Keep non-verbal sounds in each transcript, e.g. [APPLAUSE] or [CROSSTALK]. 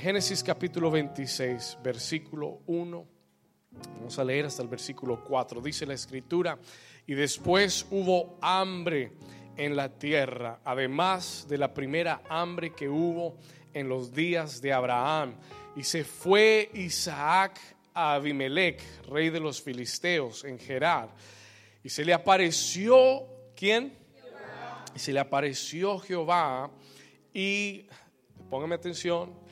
Génesis capítulo 26, versículo 1. Vamos a leer hasta el versículo 4. Dice la escritura, y después hubo hambre en la tierra, además de la primera hambre que hubo en los días de Abraham. Y se fue Isaac a Abimelech, rey de los filisteos, en Gerar. Y se le apareció, ¿quién? Y se le apareció Jehová y, póngame atención,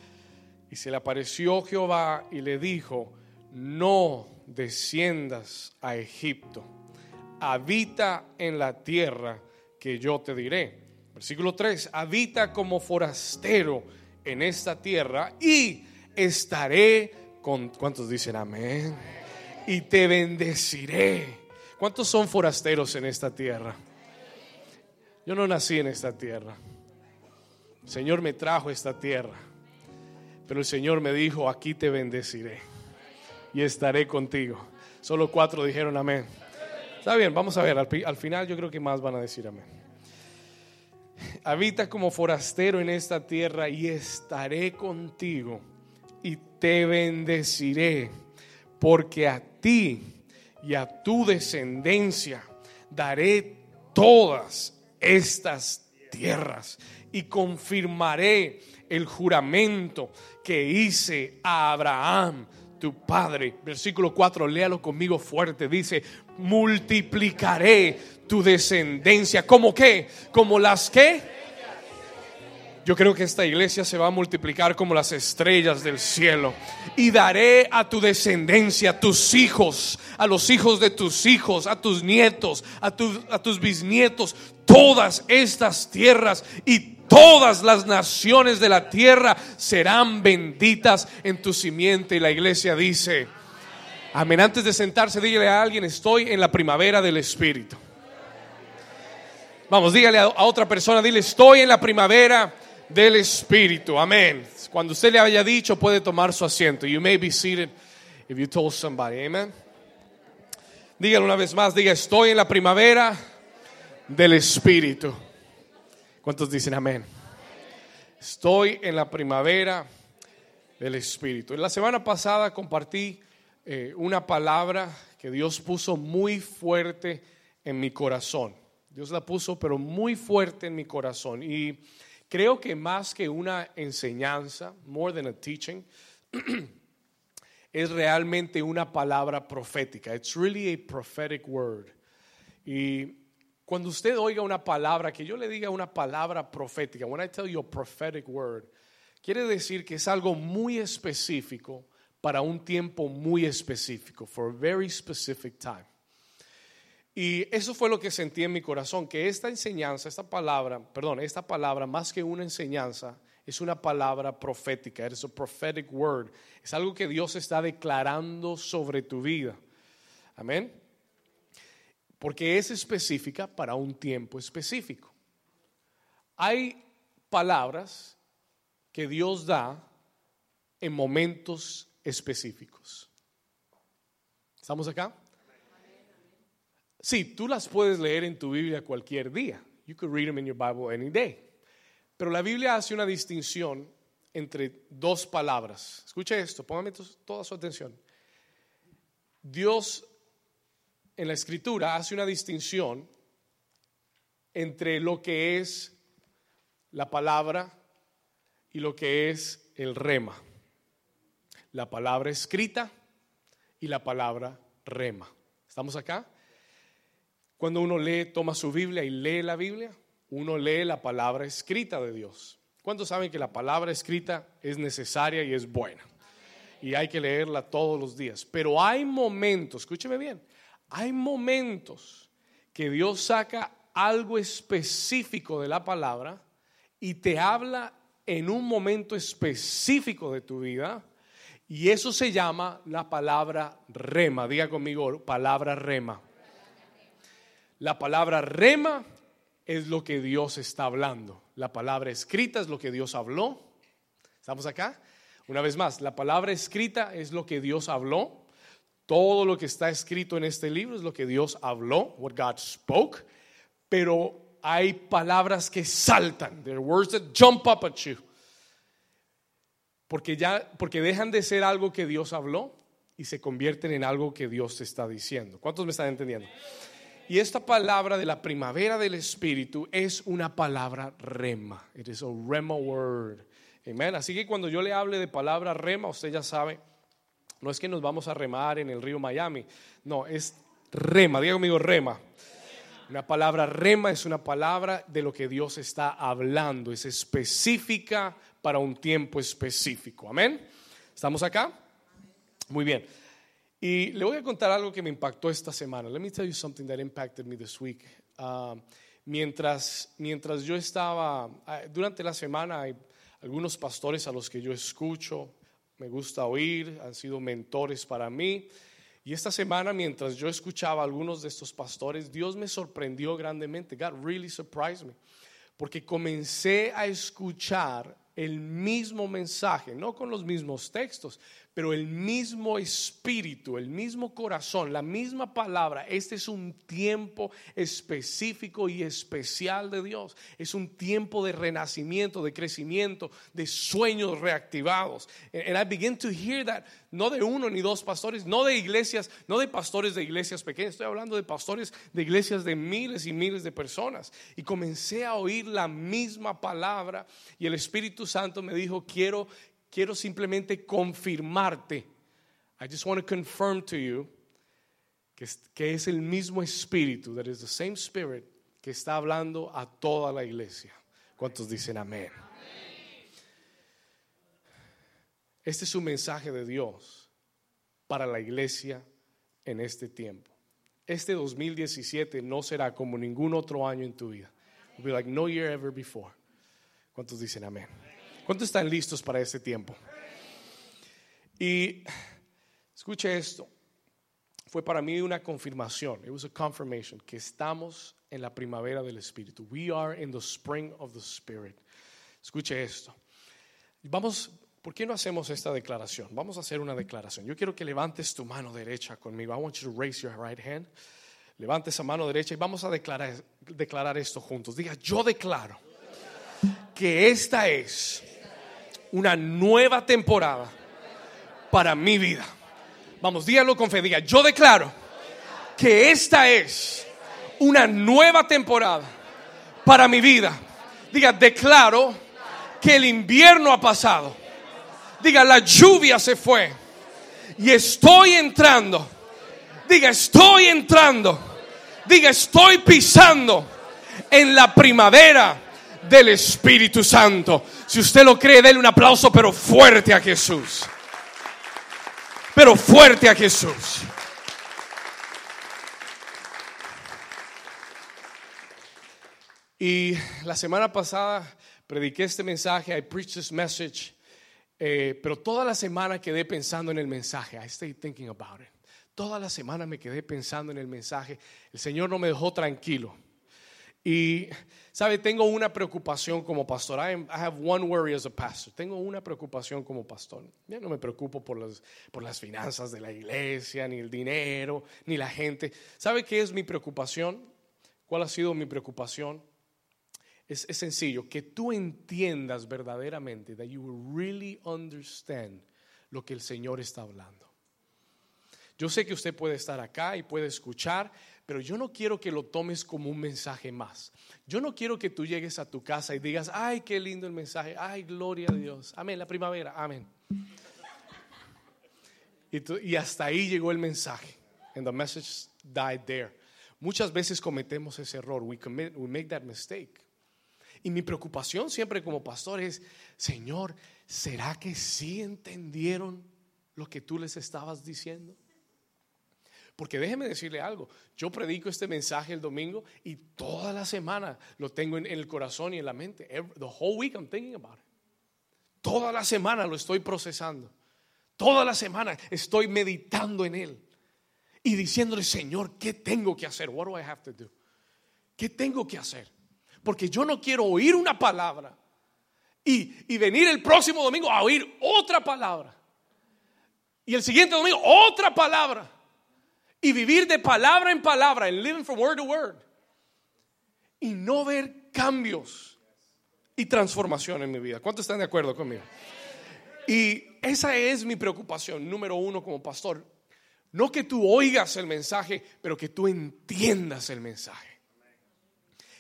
y se le apareció Jehová y le dijo, no desciendas a Egipto, habita en la tierra que yo te diré. Versículo 3, habita como forastero en esta tierra y estaré con, ¿cuántos dicen amén? Y te bendeciré. ¿Cuántos son forasteros en esta tierra? Yo no nací en esta tierra. El Señor me trajo esta tierra. Pero el Señor me dijo, aquí te bendeciré y estaré contigo. Solo cuatro dijeron amén. Está bien, vamos a ver, al, al final yo creo que más van a decir amén. Habita como forastero en esta tierra y estaré contigo y te bendeciré, porque a ti y a tu descendencia daré todas estas tierras y confirmaré el juramento que hice a Abraham, tu padre. Versículo 4, léalo conmigo fuerte. Dice, multiplicaré tu descendencia. ¿Cómo qué? Como las que... Yo creo que esta iglesia se va a multiplicar como las estrellas del cielo. Y daré a tu descendencia, a tus hijos, a los hijos de tus hijos, a tus nietos, a, a tus bisnietos, todas estas tierras y todas las naciones de la tierra serán benditas en tu simiente. Y la iglesia dice, amén. Antes de sentarse, dígale a alguien, estoy en la primavera del Espíritu. Vamos, dígale a, otra persona, dile, estoy en la primavera del Espíritu. Amén. Cuando usted le haya dicho, puede tomar su asiento. You may be seated if you told somebody. Amen. Dígale una vez más, diga, estoy en la primavera del Espíritu. ¿Cuántos dicen amén? Estoy en la primavera del Espíritu. En la semana pasada compartí eh, una palabra que Dios puso muy fuerte en mi corazón. Dios la puso, pero muy fuerte en mi corazón. Y creo que más que una enseñanza, more than a teaching, [CLEARS THROAT] es realmente una palabra profética. It's really a prophetic word. Y cuando usted oiga una palabra, que yo le diga una palabra profética, when I tell you a prophetic word, quiere decir que es algo muy específico para un tiempo muy específico, for a very specific time. Y eso fue lo que sentí en mi corazón, que esta enseñanza, esta palabra, perdón, esta palabra más que una enseñanza, es una palabra profética, es a prophetic word, es algo que Dios está declarando sobre tu vida. Amén porque es específica para un tiempo específico. Hay palabras que Dios da en momentos específicos. ¿Estamos acá? Sí, tú las puedes leer en tu Biblia cualquier día. You could read them in your Bible any day. Pero la Biblia hace una distinción entre dos palabras. Escuche esto, póngame toda su atención. Dios en la escritura hace una distinción entre lo que es la palabra y lo que es el rema. La palabra escrita y la palabra rema. ¿Estamos acá? Cuando uno lee, toma su Biblia y lee la Biblia, uno lee la palabra escrita de Dios. ¿Cuántos saben que la palabra escrita es necesaria y es buena? Y hay que leerla todos los días. Pero hay momentos, escúcheme bien, hay momentos que Dios saca algo específico de la palabra y te habla en un momento específico de tu vida y eso se llama la palabra rema. Diga conmigo, palabra rema. La palabra rema es lo que Dios está hablando. La palabra escrita es lo que Dios habló. ¿Estamos acá? Una vez más, la palabra escrita es lo que Dios habló. Todo lo que está escrito en este libro es lo que Dios habló, what God spoke, pero hay palabras que saltan, there are words that jump up at you. Porque ya, porque dejan de ser algo que Dios habló y se convierten en algo que Dios está diciendo. ¿Cuántos me están entendiendo? Y esta palabra de la primavera del Espíritu es una palabra rema. It is a rema word. Amen. Así que cuando yo le hable de palabra rema, usted ya sabe, no es que nos vamos a remar en el río Miami. No, es rema. Diga conmigo rema. Una palabra rema es una palabra de lo que Dios está hablando. Es específica para un tiempo específico. Amén. ¿Estamos acá? Muy bien. Y le voy a contar algo que me impactó esta semana. Let me tell you something that impacted me this week. Uh, mientras, mientras yo estaba, uh, durante la semana hay algunos pastores a los que yo escucho, me gusta oír, han sido mentores para mí. Y esta semana, mientras yo escuchaba a algunos de estos pastores, Dios me sorprendió grandemente. God really surprised me. Porque comencé a escuchar el mismo mensaje, no con los mismos textos, pero el mismo espíritu, el mismo corazón, la misma palabra. Este es un tiempo específico y especial de Dios. Es un tiempo de renacimiento, de crecimiento, de sueños reactivados. And I begin to hear that, no de uno ni dos pastores, no de iglesias, no de pastores de iglesias pequeñas, estoy hablando de pastores de iglesias de miles y miles de personas. Y comencé a oír la misma palabra y el Espíritu Santo me dijo, quiero quiero simplemente confirmarte. I just want to confirm to you que es, que es el mismo espíritu, that is the same spirit que está hablando a toda la iglesia. ¿Cuántos dicen amén? Este es un mensaje de Dios para la iglesia en este tiempo. Este 2017 no será como ningún otro año en tu vida. Be like no year ever before. ¿Cuántos dicen amén? ¿Cuántos están listos para este tiempo? Y escuche esto. Fue para mí una confirmación. It was a confirmation que estamos en la primavera del Espíritu. We are in the spring of the Spirit. Escuche esto. Vamos, ¿por qué no hacemos esta declaración? Vamos a hacer una declaración. Yo quiero que levantes tu mano derecha conmigo. I want you to raise your right hand. Levante esa mano derecha y vamos a declarar, declarar esto juntos. Diga, yo declaro que esta es una nueva temporada para mi vida. Vamos, díganlo con fe. Diga, yo declaro que esta es una nueva temporada para mi vida. Diga, declaro que el invierno ha pasado. Diga, la lluvia se fue. Y estoy entrando. Diga, estoy entrando. Diga, estoy pisando en la primavera del Espíritu Santo. Si usted lo cree, déle un aplauso, pero fuerte a Jesús. Pero fuerte a Jesús. Y la semana pasada prediqué este mensaje, I preached this message, eh, pero toda la semana quedé pensando en el mensaje. I stayed thinking about it. Toda la semana me quedé pensando en el mensaje. El Señor no me dejó tranquilo. Y, ¿sabe? Tengo una preocupación como pastor. I, have one worry as a pastor. Tengo una preocupación como pastor. Ya no me preocupo por las, por las finanzas de la iglesia, ni el dinero, ni la gente. ¿Sabe qué es mi preocupación? ¿Cuál ha sido mi preocupación? Es, es sencillo, que tú entiendas verdaderamente, that you really understand lo que el Señor está hablando. Yo sé que usted puede estar acá y puede escuchar, pero yo no quiero que lo tomes como un mensaje más. Yo no quiero que tú llegues a tu casa y digas, ay, qué lindo el mensaje, ay, gloria a Dios, amén, la primavera, amén. Y, hasta ahí llegó el mensaje. And the message died there. Muchas veces cometemos ese error. We, commit, we make that mistake. Y mi preocupación siempre como pastor es, Señor, ¿será que sí entendieron lo que tú les estabas diciendo? Porque déjeme decirle algo, yo predico este mensaje el domingo y toda la semana lo tengo en, el corazón y en la mente. the whole week I'm thinking about it. Toda la semana lo estoy procesando. Toda la semana estoy meditando en él y diciéndole, Señor, ¿qué tengo que hacer? What do I have to do? ¿Qué tengo que hacer? Porque yo no quiero oír una palabra y, y venir el próximo domingo a oír otra palabra. Y el siguiente domingo otra palabra y vivir de palabra en palabra, en living from word to word, y no ver cambios y transformación en mi vida. ¿Cuántos están de acuerdo conmigo? Y esa es mi preocupación, número uno como pastor. No que tú oigas el mensaje, pero que tú entiendas el mensaje.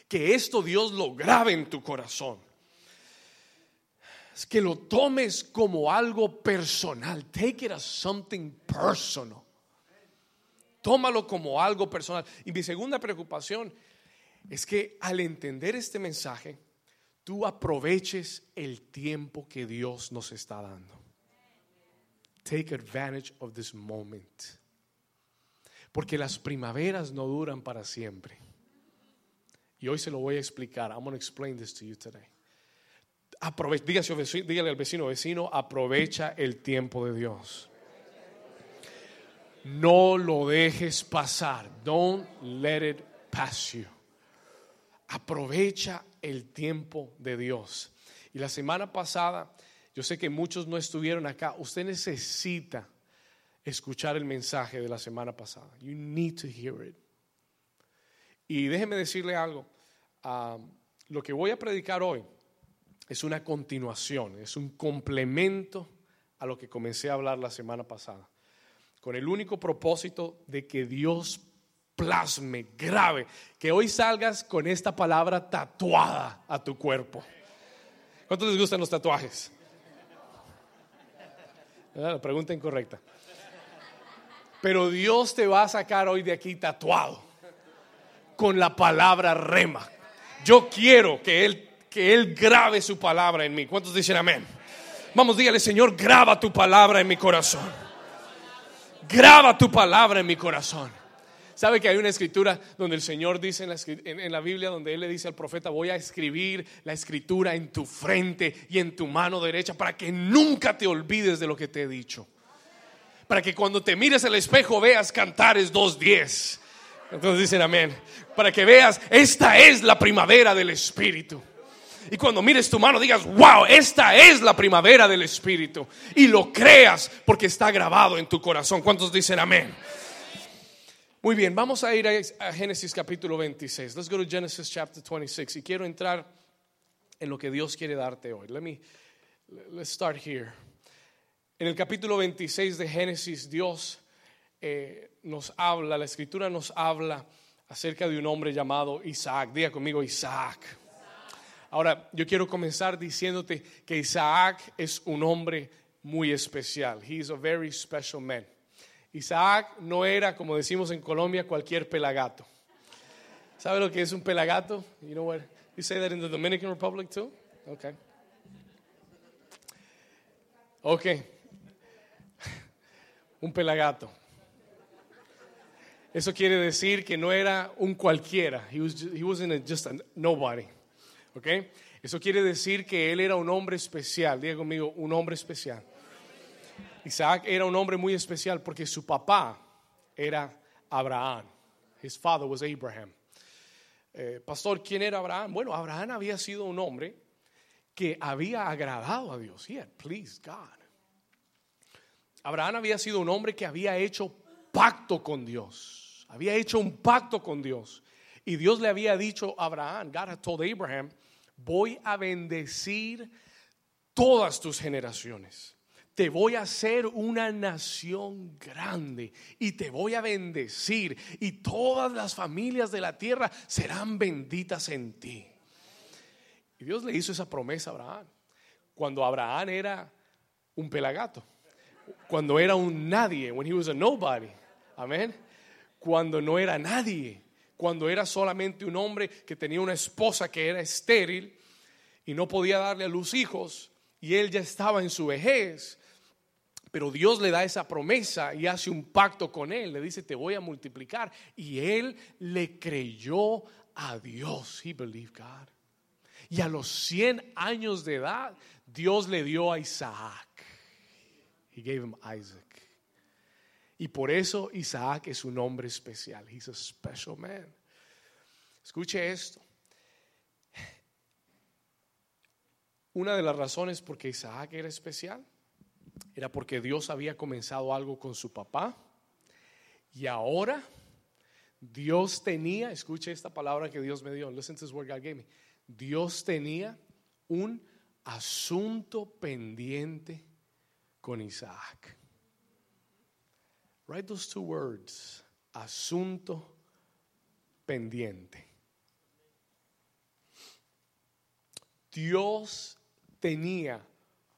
Que esto Dios lo grabe en tu corazón. Es que lo tomes como algo personal. Take it as something personal. Tómalo como algo personal. Y mi segunda preocupación es que al entender este mensaje, tú aproveches el tiempo que Dios nos está dando. Take advantage of this moment. Porque las primaveras no duran para siempre. Y hoy se lo voy a explicar. I'm going to explain this to you today. Aprovecha, dígale al vecino, vecino, aprovecha el tiempo de Dios. No lo dejes pasar. Don't let it pass you. Aprovecha el tiempo de Dios. Y la semana pasada, yo sé que muchos no estuvieron acá. Usted necesita escuchar el mensaje de la semana pasada. You need to hear it. Y déjeme decirle algo. Ah, lo que voy a predicar hoy es una continuación, es un complemento a lo que comencé a hablar la semana pasada. Con el único propósito de que Dios plasme, grave, que hoy salgas con esta palabra tatuada a tu cuerpo. ¿Cuántos les gustan los tatuajes? Ah, la pregunta incorrecta. Pero Dios te va a sacar hoy de aquí tatuado con la palabra rema. Yo quiero que Él, que Él grabe su palabra en mí. ¿Cuántos dicen amén? Vamos, dígale, Señor, graba tu palabra en mi corazón. Graba tu palabra en mi corazón. ¿Sabe que hay una escritura donde el Señor dice en la, Biblia, donde Él le dice al profeta, voy a escribir la escritura en tu frente y en tu mano derecha para que nunca te olvides de lo que te he dicho? Para que cuando te mires al espejo veas Cantares 2.10. Entonces dicen amén. Para que veas, esta es la primavera del Espíritu. Y cuando mires tu mano digas, wow, esta es la primavera del Espíritu. Y lo creas porque está grabado en tu corazón. ¿Cuántos dicen amén? Muy bien, vamos a ir a, Génesis capítulo 26. Let's go to Genesis chapter 26. Y quiero entrar en lo que Dios quiere darte hoy. Let me, let's start here. En el capítulo 26 de Génesis, Dios eh, nos habla, la escritura nos habla acerca de un hombre llamado Isaac. Diga conmigo Isaac. Ahora, yo quiero comenzar diciéndote que Isaac es un hombre muy especial. He is a very special man. Isaac no era, como decimos en Colombia, cualquier pelagato. ¿Sabe lo que es un pelagato? You know what? You say that in the Dominican Republic too? Okay. Okay. [LAUGHS] Un pelagato. Eso quiere decir que no era un cualquiera. He, was, he wasn't just a nobody. Eso quiere decir que él era un hombre especial. Diga conmigo, un hombre especial. Isaac era un hombre muy especial porque su papá era Abraham. His father was Abraham. Eh, pastor, ¿quién era Abraham? Bueno, Abraham había sido un hombre que había agradado a Dios. He had pleased God. Abraham había sido un hombre que había hecho pacto con Dios. Había hecho un pacto con Dios. Y Dios le había dicho a Abraham, God had told Abraham, voy a bendecir todas tus generaciones te voy a hacer una nación grande y te voy a bendecir y todas las familias de la tierra serán benditas en ti. Y Dios le hizo esa promesa a Abraham cuando Abraham era un pelagato, cuando era un nadie, when he was a nobody. Amén. Cuando no era nadie, cuando era solamente un hombre que tenía una esposa que era estéril y no podía darle a luz hijos y él ya estaba en su vejez pero Dios le da esa promesa y hace un pacto con él. Le dice, te voy a multiplicar. Y él le creyó a Dios. He believed God. Y a los 100 años de edad, Dios le dio a Isaac. He gave him Isaac. Y por eso Isaac es un hombre especial. He's a special man. Escuche esto. Una de las razones por qué Isaac era especial era porque Dios había comenzado algo con su papá y ahora Dios tenía, escuche esta palabra que Dios me dio, listen to this word God gave me. Dios tenía un asunto pendiente con Isaac. Write those two words. Asunto pendiente. Dios tenía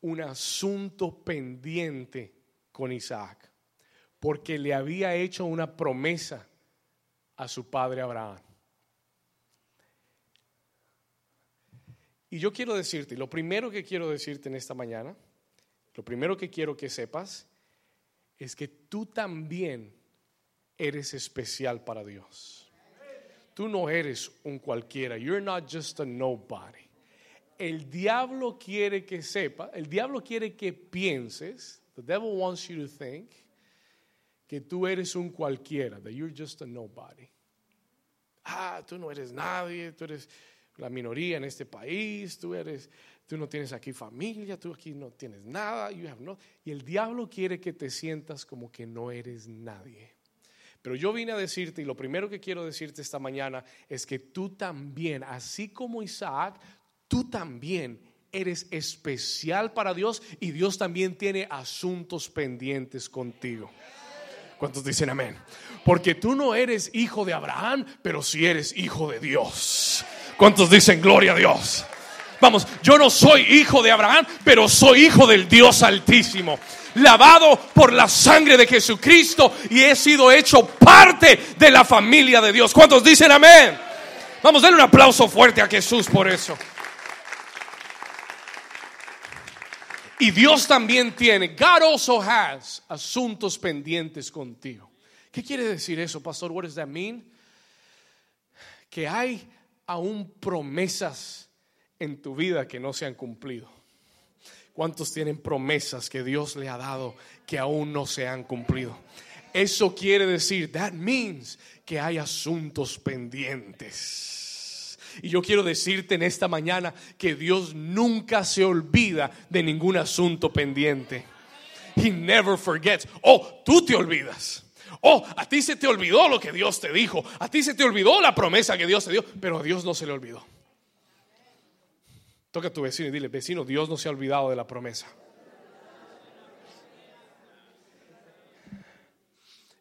un asunto pendiente con Isaac, porque le había hecho una promesa a su padre Abraham. Y yo quiero decirte, lo primero que quiero decirte en esta mañana, lo primero que quiero que sepas, es que tú también eres especial para Dios. Tú no eres un cualquiera. You're not just a nobody. El diablo quiere que sepa, el diablo quiere que pienses, the devil wants you to think, que tú eres un cualquiera, that you're just a nobody. Ah, tú no eres nadie, tú eres la minoría en este país, tú eres, tú no tienes aquí familia, tú aquí no tienes nada, you have no, y el diablo quiere que te sientas como que no eres nadie. Pero yo vine a decirte, y lo primero que quiero decirte esta mañana es que tú también, así como Isaac, tú también eres especial para Dios y Dios también tiene asuntos pendientes contigo. ¿Cuántos dicen amén? Porque tú no eres hijo de Abraham, pero sí eres hijo de Dios. ¿Cuántos dicen gloria a Dios? Vamos, yo no soy hijo de Abraham, pero soy hijo del Dios Altísimo. Lavado por la sangre de Jesucristo y he sido hecho parte de la familia de Dios. ¿Cuántos dicen amén? Vamos, denle un aplauso fuerte a Jesús por eso. Y Dios también tiene, God also has asuntos pendientes contigo. ¿Qué quiere decir eso, pastor? What does that mean? Que hay aún promesas en tu vida que no se han cumplido. ¿Cuántos tienen promesas que Dios le ha dado que aún no se han cumplido? Eso quiere decir, that means que hay asuntos pendientes. Y yo quiero decirte en esta mañana que Dios nunca se olvida de ningún asunto pendiente. He never forgets. Oh, tú te olvidas. Oh, a ti se te olvidó lo que Dios te dijo. A ti se te olvidó la promesa que Dios te dio. Pero a Dios no se le olvidó. Toca a tu vecino y dile, vecino, Dios no se ha olvidado de la promesa.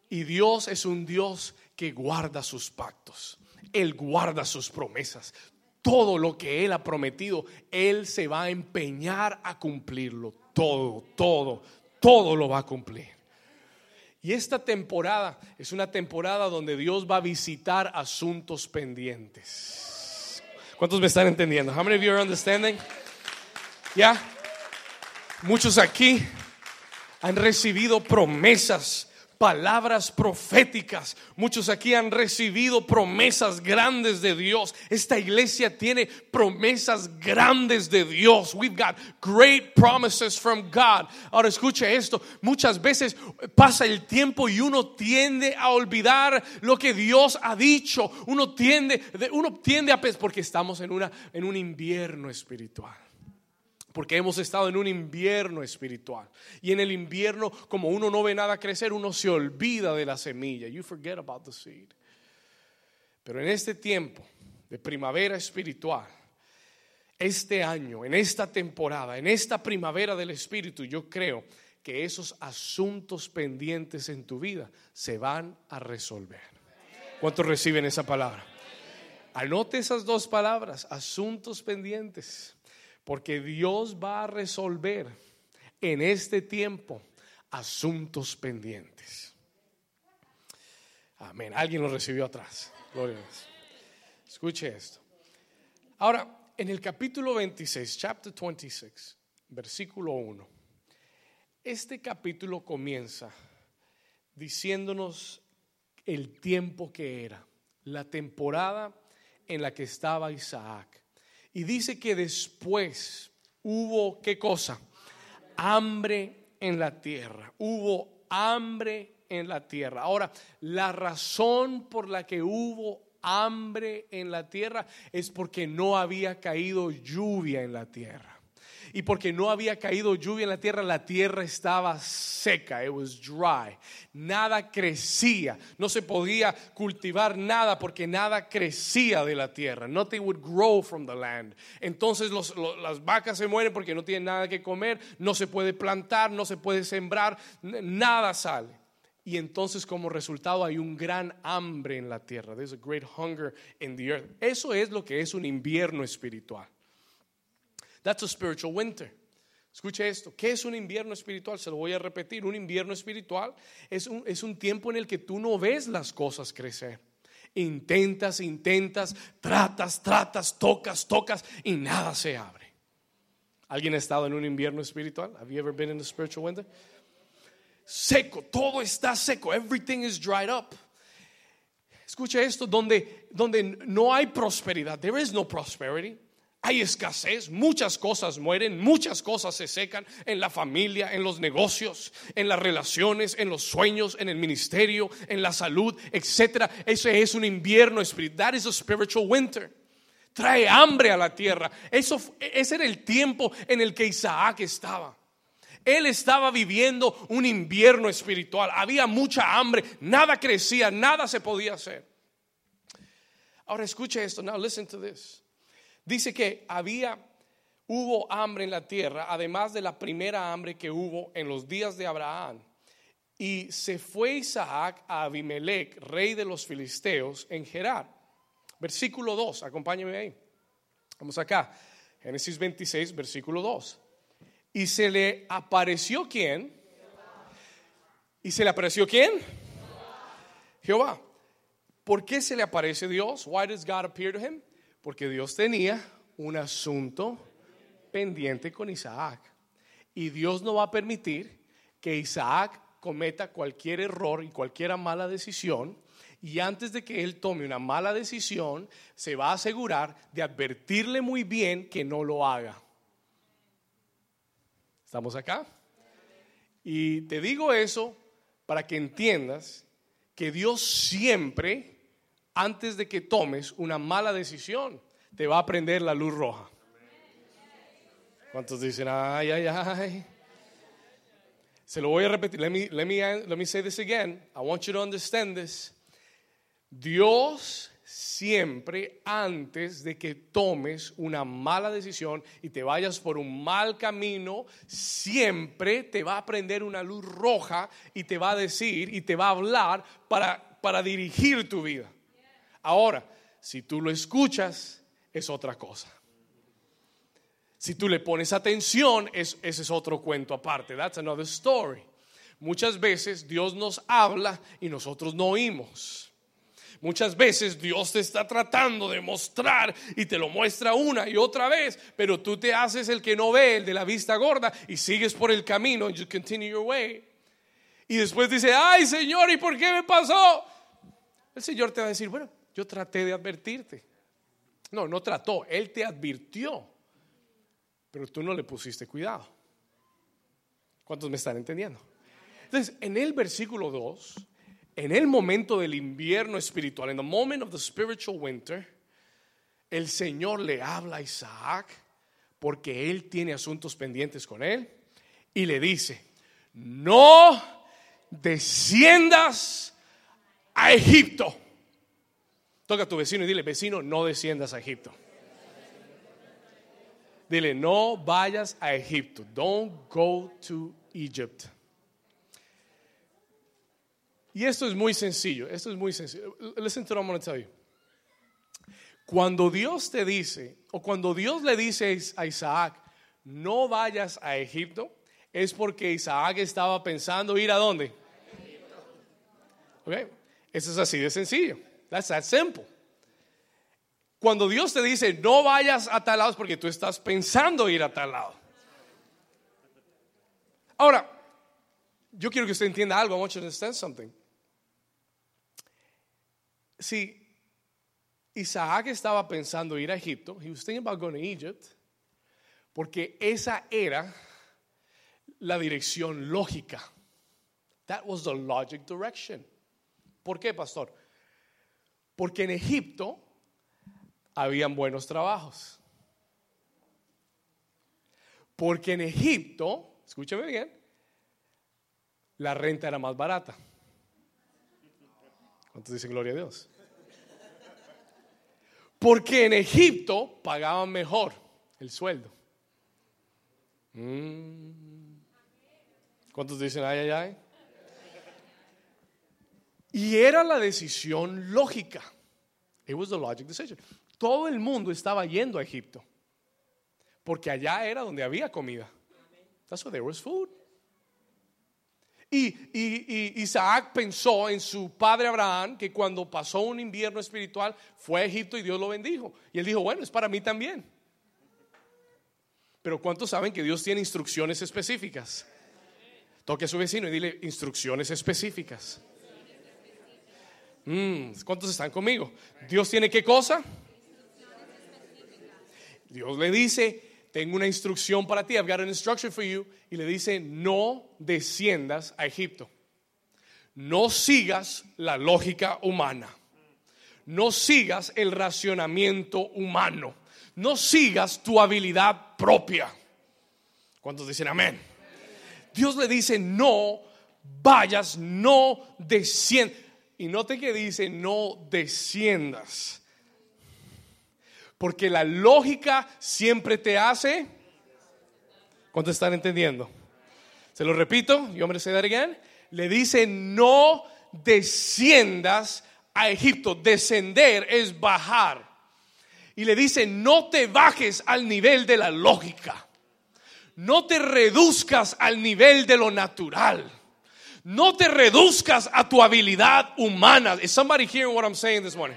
Y Dios es un Dios que guarda sus pactos. Él guarda sus promesas. Todo lo que Él ha prometido, Él se va a empeñar a cumplirlo. Todo, todo, todo lo va a cumplir. Y esta temporada es una temporada donde Dios va a visitar asuntos pendientes. ¿Cuántos me están entendiendo? How many of you are understanding? ¿Ya? Muchos aquí han recibido promesas palabras proféticas. Muchos aquí han recibido promesas grandes de Dios. Esta iglesia tiene promesas grandes de Dios. We've got great promises from God. Ahora escuche esto. Muchas veces pasa el tiempo y uno tiende a olvidar lo que Dios ha dicho. Uno tiende, uno tiende a porque estamos en una en un invierno espiritual. Porque hemos estado en un invierno espiritual. Y en el invierno, como uno no ve nada crecer, uno se olvida de la semilla. You forget about the seed. Pero en este tiempo de primavera espiritual, este año, en esta temporada, en esta primavera del Espíritu, yo creo que esos asuntos pendientes en tu vida se van a resolver. ¿Cuántos reciben esa palabra? Anote esas dos palabras, asuntos pendientes. Porque Dios va a resolver en este tiempo asuntos pendientes. Amén. Alguien lo recibió atrás. Gloria a Dios. Escuche esto. Ahora, en el capítulo 26, chapter 26, versículo 1, este capítulo comienza diciéndonos el tiempo que era, la temporada en la que estaba Isaac. Y dice que después hubo, ¿qué cosa? Hambre en la tierra. Hubo hambre en la tierra. Ahora, la razón por la que hubo hambre en la tierra es porque no había caído lluvia en la tierra. Y porque no había caído lluvia en la tierra, la tierra estaba seca, it was dry. Nada crecía, no se podía cultivar nada porque nada crecía de la tierra. Nothing would grow from the land. Entonces las vacas se mueren porque no tienen nada que comer, no se puede plantar, no se puede sembrar, nada sale. Y entonces como resultado hay un gran hambre en la tierra. There's a great hunger in the earth. Eso es lo que es un invierno espiritual. That's a spiritual winter. Escuche esto, ¿qué es un invierno espiritual? Se lo voy a repetir, un invierno espiritual es un, es un tiempo en el que tú no ves las cosas crecer. Intentas, intentas, tratas, tratas, tocas, tocas y nada se abre. ¿Alguien ha estado en un invierno espiritual? Have you ever been in a spiritual winter? Seco, todo está seco, everything is dried up. Escucha esto, donde, donde no hay prosperidad, there is no prosperity hay escasez, muchas cosas mueren, muchas cosas se secan en la familia, en los negocios, en las relaciones, en los sueños, en el ministerio, en la salud, etc. Ese es un invierno espiritual. That is a spiritual winter. Trae hambre a la tierra. Eso, ese era el tiempo en el que Isaac estaba. Él estaba viviendo un invierno espiritual. Había mucha hambre, nada crecía, nada se podía hacer. Ahora escucha esto. Now listen to this. Dice que había, hubo hambre en la tierra, además de la primera hambre que hubo en los días de Abraham. Y se fue Isaac a Abimelech, rey de los filisteos, en Gerar. Versículo 2, acompáñeme ahí. Vamos acá. Génesis 26, versículo 2. Y se le apareció quién? ¿Y se le apareció quién? Jehová. ¿Por qué se le aparece Dios? Why does God appear to him? Porque Dios tenía un asunto pendiente con Isaac. Y Dios no va a permitir que Isaac cometa cualquier error y cualquier mala decisión. Y antes de que él tome una mala decisión, se va a asegurar de advertirle muy bien que no lo haga. ¿Estamos acá? Y te digo eso para que entiendas que Dios siempre antes de que tomes una mala decisión, te va a prender la luz roja. ¿Cuántos dicen, ay, ay, ay? Se lo voy a repetir. Let me, let me, let me say this again. I want you to understand this. Dios siempre antes de que tomes una mala decisión y te vayas por un mal camino, siempre te va a prender una luz roja y te va a decir y te va a hablar para, para dirigir tu vida. Ahora, si tú lo escuchas, es otra cosa. Si tú le pones atención, ese es otro cuento aparte. That's another story. Muchas veces Dios nos habla y nosotros no oímos. Muchas veces Dios te está tratando de mostrar y te lo muestra una y otra vez, pero tú te haces el que no ve, el de la vista gorda, y sigues por el camino, you continue your way. Y después dice, ay Señor, ¿y por qué me pasó? El Señor te va a decir, bueno, yo traté de advertirte. No, no trató, Él te advirtió, pero tú no le pusiste cuidado. ¿Cuántos me están entendiendo? Entonces, en el versículo 2, en el momento del invierno espiritual, en the moment of the spiritual winter, el Señor le habla a Isaac porque él tiene asuntos pendientes con él y le dice, no desciendas a Egipto. Toca a tu vecino y dile, vecino, no desciendas a Egipto. Dile, no vayas a Egipto. Don't go to Egypt. Y esto es muy sencillo. Esto es muy sencillo. Listen to what I'm going to tell you. Cuando Dios te dice, o cuando Dios le dice a Isaac, no vayas a Egipto, es porque Isaac estaba pensando ir a dónde. ¿Ok? Eso es así de sencillo. That's that simple. Cuando Dios te dice no vayas a tal lado es porque tú estás pensando ir a tal lado. Ahora, yo quiero que usted entienda algo. I want you to understand something. Si Isaac estaba pensando ir a Egipto, he was thinking about going to Egypt, porque esa era la dirección lógica. That was the logic direction. ¿Por qué, pastor? Porque en Egipto habían buenos trabajos. Porque en Egipto, escúchame bien, la renta era más barata. ¿Cuántos dicen gloria a Dios? Porque en Egipto pagaban mejor el sueldo. Mm. ¿Cuántos dicen ay, ay, ay? Y era la decisión lógica. It was the logic decision. Todo el mundo estaba yendo a Egipto. Porque allá era donde había comida. That's where there was food. Y, y, Isaac pensó en su padre Abraham que cuando pasó un invierno espiritual fue a Egipto y Dios lo bendijo. Y él dijo, bueno, es para mí también. Pero ¿cuántos saben que Dios tiene instrucciones específicas? Toque a su vecino y dile instrucciones específicas. Mm, ¿Cuántos están conmigo? Dios tiene qué cosa? Dios le dice, tengo una instrucción para ti, I've got an instruction for you, y le dice, no desciendas a Egipto. No sigas la lógica humana. No sigas el racionamiento humano. No sigas tu habilidad propia. ¿Cuántos dicen amén? Dios le dice, no vayas, no desciendas. Y note que dice, no desciendas. Porque la lógica siempre te hace. ¿Cuánto están entendiendo? Se lo repito, yo me that again. Le dice, no desciendas a Egipto. Descender es bajar. Y le dice, no te bajes al nivel de la lógica. No te reduzcas al nivel de lo natural. No te reduzcas a tu habilidad humana. Is somebody hearing what I'm saying this morning?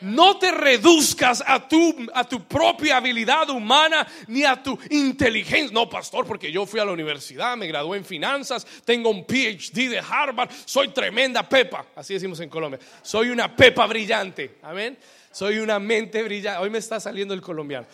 no te reduzcas a tu, a tu propia habilidad humana ni a tu inteligencia. No, pastor, porque yo fui a la universidad, me gradué en finanzas, tengo un PhD de Harvard, soy tremenda pepa. Así decimos en Colombia. Soy una pepa brillante. Amén. Soy una mente brillante. Hoy me está saliendo el colombiano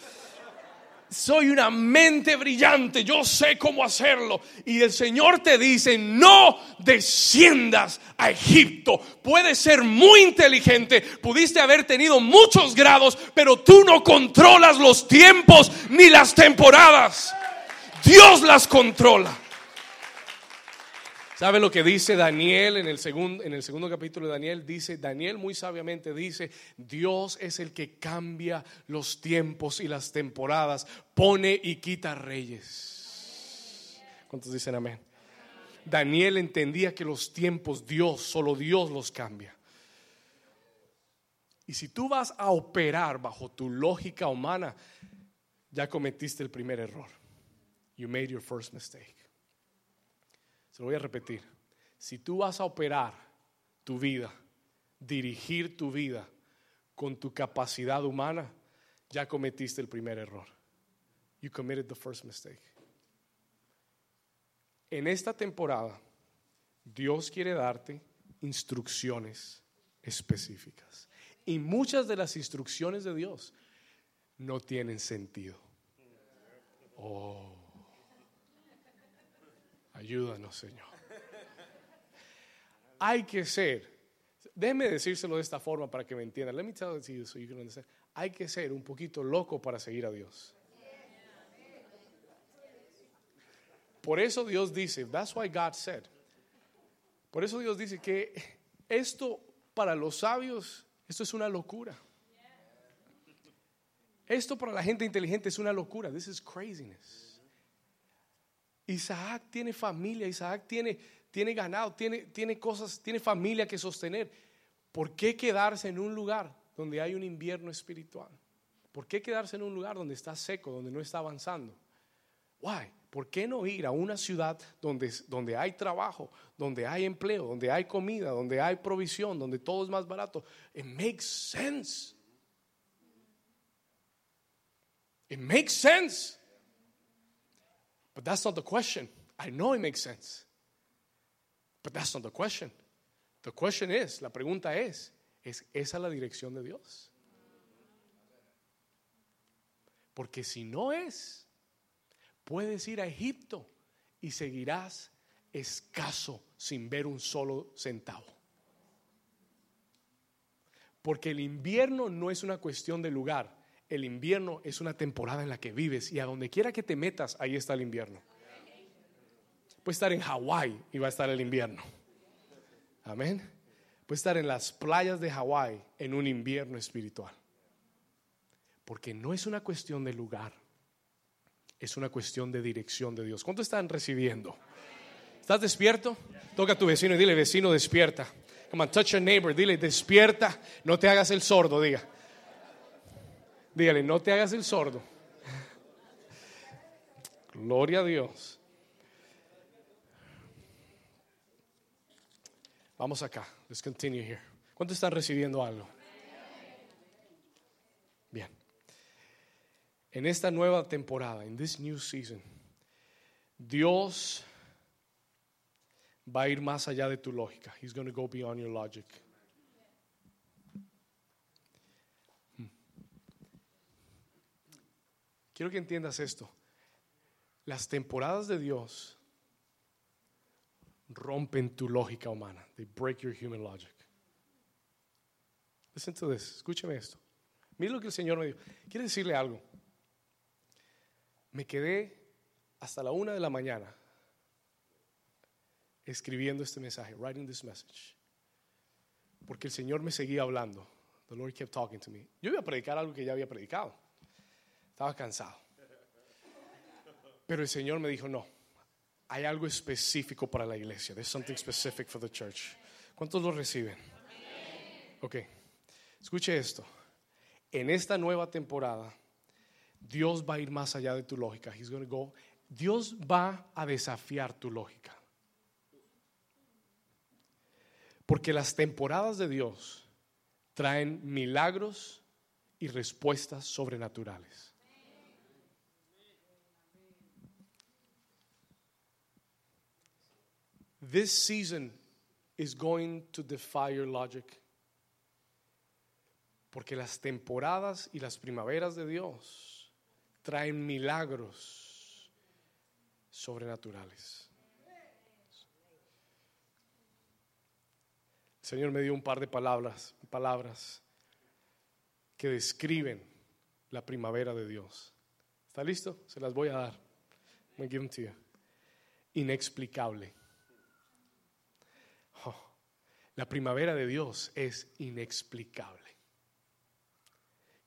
soy una mente brillante, yo sé cómo hacerlo. Y el Señor te dice, no desciendas a Egipto. Puedes ser muy inteligente, pudiste haber tenido muchos grados, pero tú no controlas los tiempos ni las temporadas. Dios las controla. ¿Sabe lo que dice Daniel en el, segundo, en el segundo capítulo de Daniel? Dice, Daniel muy sabiamente dice, Dios es el que cambia los tiempos y las temporadas, pone y quita reyes. ¿Cuántos dicen amén? Daniel entendía que los tiempos Dios, solo Dios los cambia. Y si tú vas a operar bajo tu lógica humana, ya cometiste el primer error. You made your first mistake. Se lo voy a repetir. Si tú vas a operar tu vida, dirigir tu vida con tu capacidad humana, ya cometiste el primer error. You committed the first mistake. En esta temporada, Dios quiere darte instrucciones específicas. Y muchas de las instrucciones de Dios no tienen sentido. Oh. Ayúdanos, Señor. Hay que ser, déjeme decírselo de esta forma para que me entiendan. Let me tell you so you can understand. Hay que ser un poquito loco para seguir a Dios. Por eso Dios dice, that's why God said. Por eso Dios dice que esto para los sabios, esto es una locura. Esto para la gente inteligente es una locura. This is craziness. Isaac tiene familia, Isaac tiene, tiene ganado, tiene, tiene cosas, tiene familia que sostener. ¿Por qué quedarse en un lugar donde hay un invierno espiritual? ¿Por qué quedarse en un lugar donde está seco, donde no está avanzando? Why? ¿Por qué no ir a una ciudad donde, donde hay trabajo, donde hay empleo, donde hay comida, donde hay provisión, donde todo es más barato? It makes sense. It makes sense. But that's not the question. I know it makes sense. But that's not the question. The question is, la pregunta es, ¿es esa la dirección de Dios? Porque si no es, puedes ir a Egipto y seguirás escaso sin ver un solo centavo. Porque el invierno no es una cuestión de lugar, el invierno es una temporada en la que vives y a donde quiera que te metas, ahí está el invierno. Puede estar en Hawái y va a estar el invierno. Amén. Puede estar en las playas de Hawái en un invierno espiritual. Porque no es una cuestión de lugar, es una cuestión de dirección de Dios. ¿Cuánto están recibiendo? ¿Estás despierto? Toca a tu vecino y dile, vecino, despierta. Come on, touch your neighbor, dile, despierta, no te hagas el sordo, diga. Dígale, no te hagas el sordo. Gloria a Dios. Vamos acá. Let's continue here. ¿Cuántos están recibiendo algo? Bien. En esta nueva temporada, en this new season, Dios va a ir más allá de tu lógica. He's going to go beyond your logic. Quiero que entiendas esto. Las temporadas de Dios rompen tu lógica humana. They break your human logic. Listen to this. Escúchame esto. Mira lo que el Señor me dijo. Quiero decirle algo. Me quedé hasta la una de la mañana escribiendo este mensaje, writing this message. Porque el Señor me seguía hablando. The Lord kept talking to me. Yo iba a predicar algo que ya había predicado. Estaba cansado. Pero el Señor me dijo, no, hay algo específico para la iglesia. There's something specific for the church. ¿Cuántos lo reciben? Ok. Escuche esto. En esta nueva temporada, Dios va a ir más allá de tu lógica. He's going go. Dios va a desafiar tu lógica. Porque las temporadas de Dios traen milagros y respuestas sobrenaturales. This season is going to defy your logic. Porque las temporadas y las primaveras de Dios traen milagros sobrenaturales. El Señor me dio un par de palabras, palabras que describen la primavera de Dios. ¿Está listo? Se las voy a dar. I'm give them to you. Inexplicable. Oh, la primavera de Dios es inexplicable.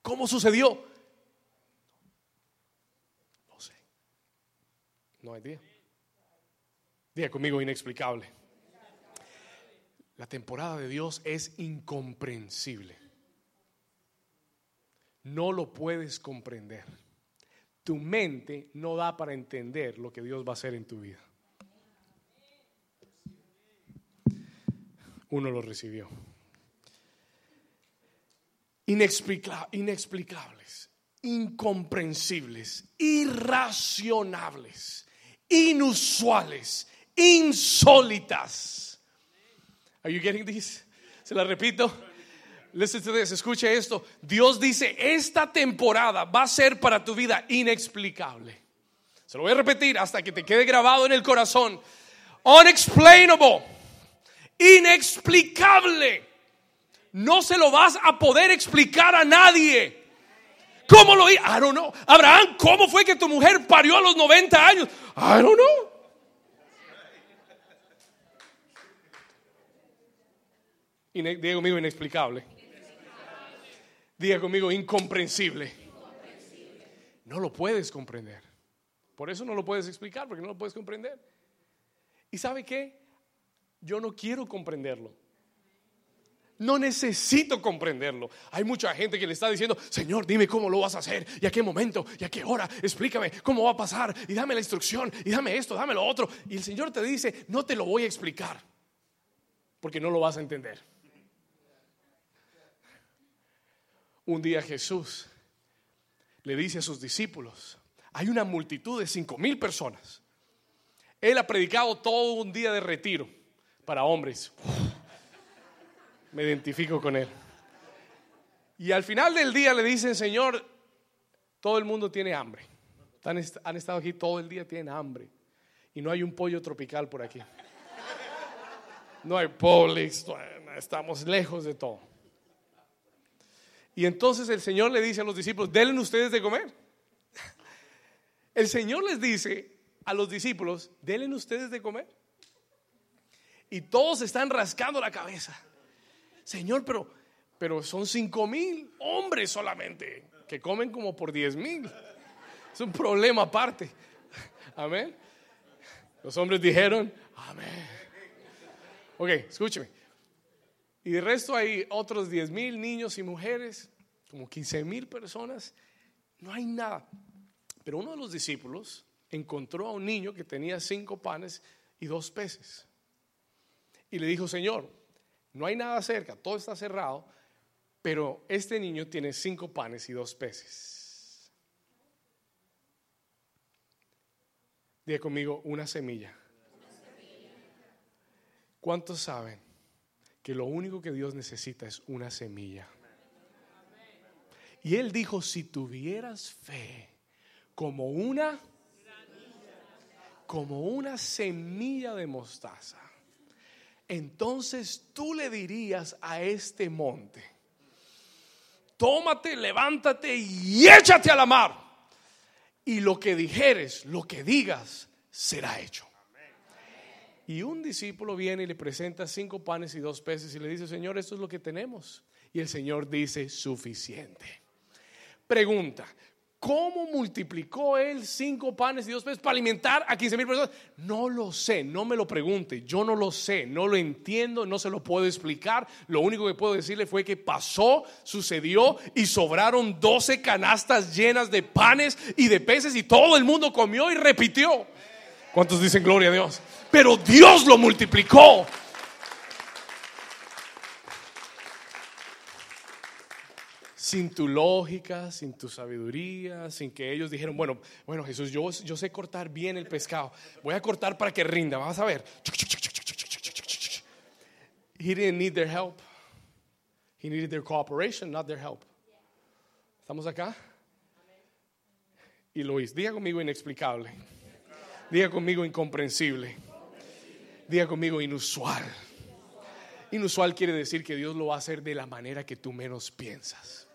¿Cómo sucedió? No sé. No hay día. Diga conmigo inexplicable. La temporada de Dios es incomprensible. No lo puedes comprender. Tu mente no da para entender lo que Dios va a hacer en tu vida. Uno lo recibió. inexplicables, incomprensibles, irracionables, inusuales, insólitas Are you getting this? Se la repito. Listen to this, escuche esto. Dios dice, esta temporada va a ser para tu vida inexplicable. Se lo voy a repetir hasta que te quede grabado en el corazón. Unexplainable. Inexplicable. No se lo vas a poder explicar a nadie. ¿Cómo lo hizo? I don't know. Abraham, ¿cómo fue que tu mujer parió a los 90 años? I don't know. diga conmigo inexplicable. Diga conmigo incomprensible. No lo puedes comprender. Por eso no lo puedes explicar, porque no lo puedes comprender. ¿Y sabe qué? Yo no quiero comprenderlo. No necesito comprenderlo. Hay mucha gente que le está diciendo, Señor, dime cómo lo vas a hacer, y a qué momento, y a qué hora, explícame cómo va a pasar, y dame la instrucción, y dame esto, dame lo otro. Y el Señor te dice, no te lo voy a explicar, porque no lo vas a entender. Un día Jesús le dice a sus discípulos, hay una multitud de cinco mil personas. Él ha predicado todo un día de retiro para hombres. [LAUGHS] me identifico con él. Y al final del día le dicen, Señor, todo el mundo tiene hambre. Han, estado aquí todo el día, tienen hambre. Y no hay un pollo tropical por aquí. No hay Publix, estamos lejos de todo. Y entonces el Señor le dice a los discípulos, denle ustedes de comer. [LAUGHS] El Señor les dice a los discípulos, denle ustedes de comer. Y todos están rascando la cabeza. Señor, pero, pero son cinco mil hombres solamente que comen como por diez mil. Es un problema aparte. Amén. Los hombres dijeron, amén. Ok, escúcheme. Y de resto hay otros 10 mil niños y mujeres, como 15 mil personas. No hay nada. Pero uno de los discípulos encontró a un niño que tenía cinco panes y dos peces. Y le dijo, Señor, no hay nada cerca, todo está cerrado, pero este niño tiene cinco panes y dos peces. Diga conmigo, una semilla. ¿Cuántos saben que lo único que Dios necesita es una semilla? Y él dijo, si tuvieras fe como una como una semilla de mostaza, entonces tú le dirías a este monte, tómate, levántate y échate a la mar. Y lo que dijeres, lo que digas, será hecho. Y un discípulo viene y le presenta cinco panes y dos peces y le dice, Señor, esto es lo que tenemos. Y el Señor dice, suficiente. Pregunta, ¿cómo multiplicó él cinco panes y dos peces para alimentar a 15 mil personas? No lo sé, no me lo pregunte, yo no lo sé, no lo entiendo, no se lo puedo explicar. Lo único que puedo decirle fue que pasó, sucedió y sobraron 12 canastas llenas de panes y de peces y todo el mundo comió y repitió. ¿Cuántos dicen gloria a Dios? Pero Dios lo multiplicó. Sin tu lógica, sin tu sabiduría, sin que ellos dijeron, bueno, bueno Jesús, yo, yo sé cortar bien el pescado. Voy a cortar para que rinda. Vas a ver. He didn't need their help. He needed their cooperation, not their help. ¿Estamos acá? Y Luis, diga conmigo inexplicable. Diga conmigo incomprensible. Diga conmigo inusual. Inusual quiere decir que Dios lo va a hacer de la manera que tú menos piensas.